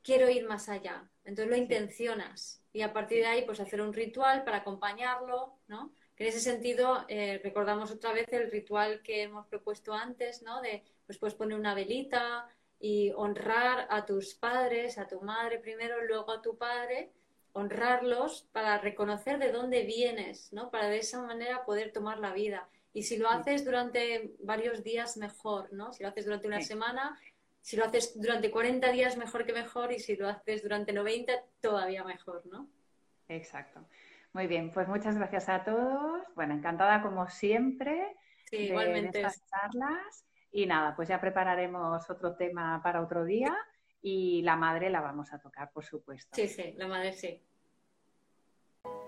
quiero ir más allá. Entonces lo intencionas y a partir de ahí pues hacer un ritual para acompañarlo, ¿no? en ese sentido eh, recordamos otra vez el ritual que hemos propuesto antes, ¿no? De pues puedes poner una velita y honrar a tus padres, a tu madre primero, luego a tu padre, honrarlos para reconocer de dónde vienes, ¿no? Para de esa manera poder tomar la vida. Y si lo haces durante varios días, mejor, ¿no? Si lo haces durante una semana, si lo haces durante 40 días, mejor que mejor. Y si lo haces durante 90, todavía mejor, ¿no? Exacto. Muy bien, pues muchas gracias a todos. Bueno, encantada como siempre sí, igualmente. estas charlas. Y nada, pues ya prepararemos otro tema para otro día y la madre la vamos a tocar, por supuesto. Sí, sí, la madre sí.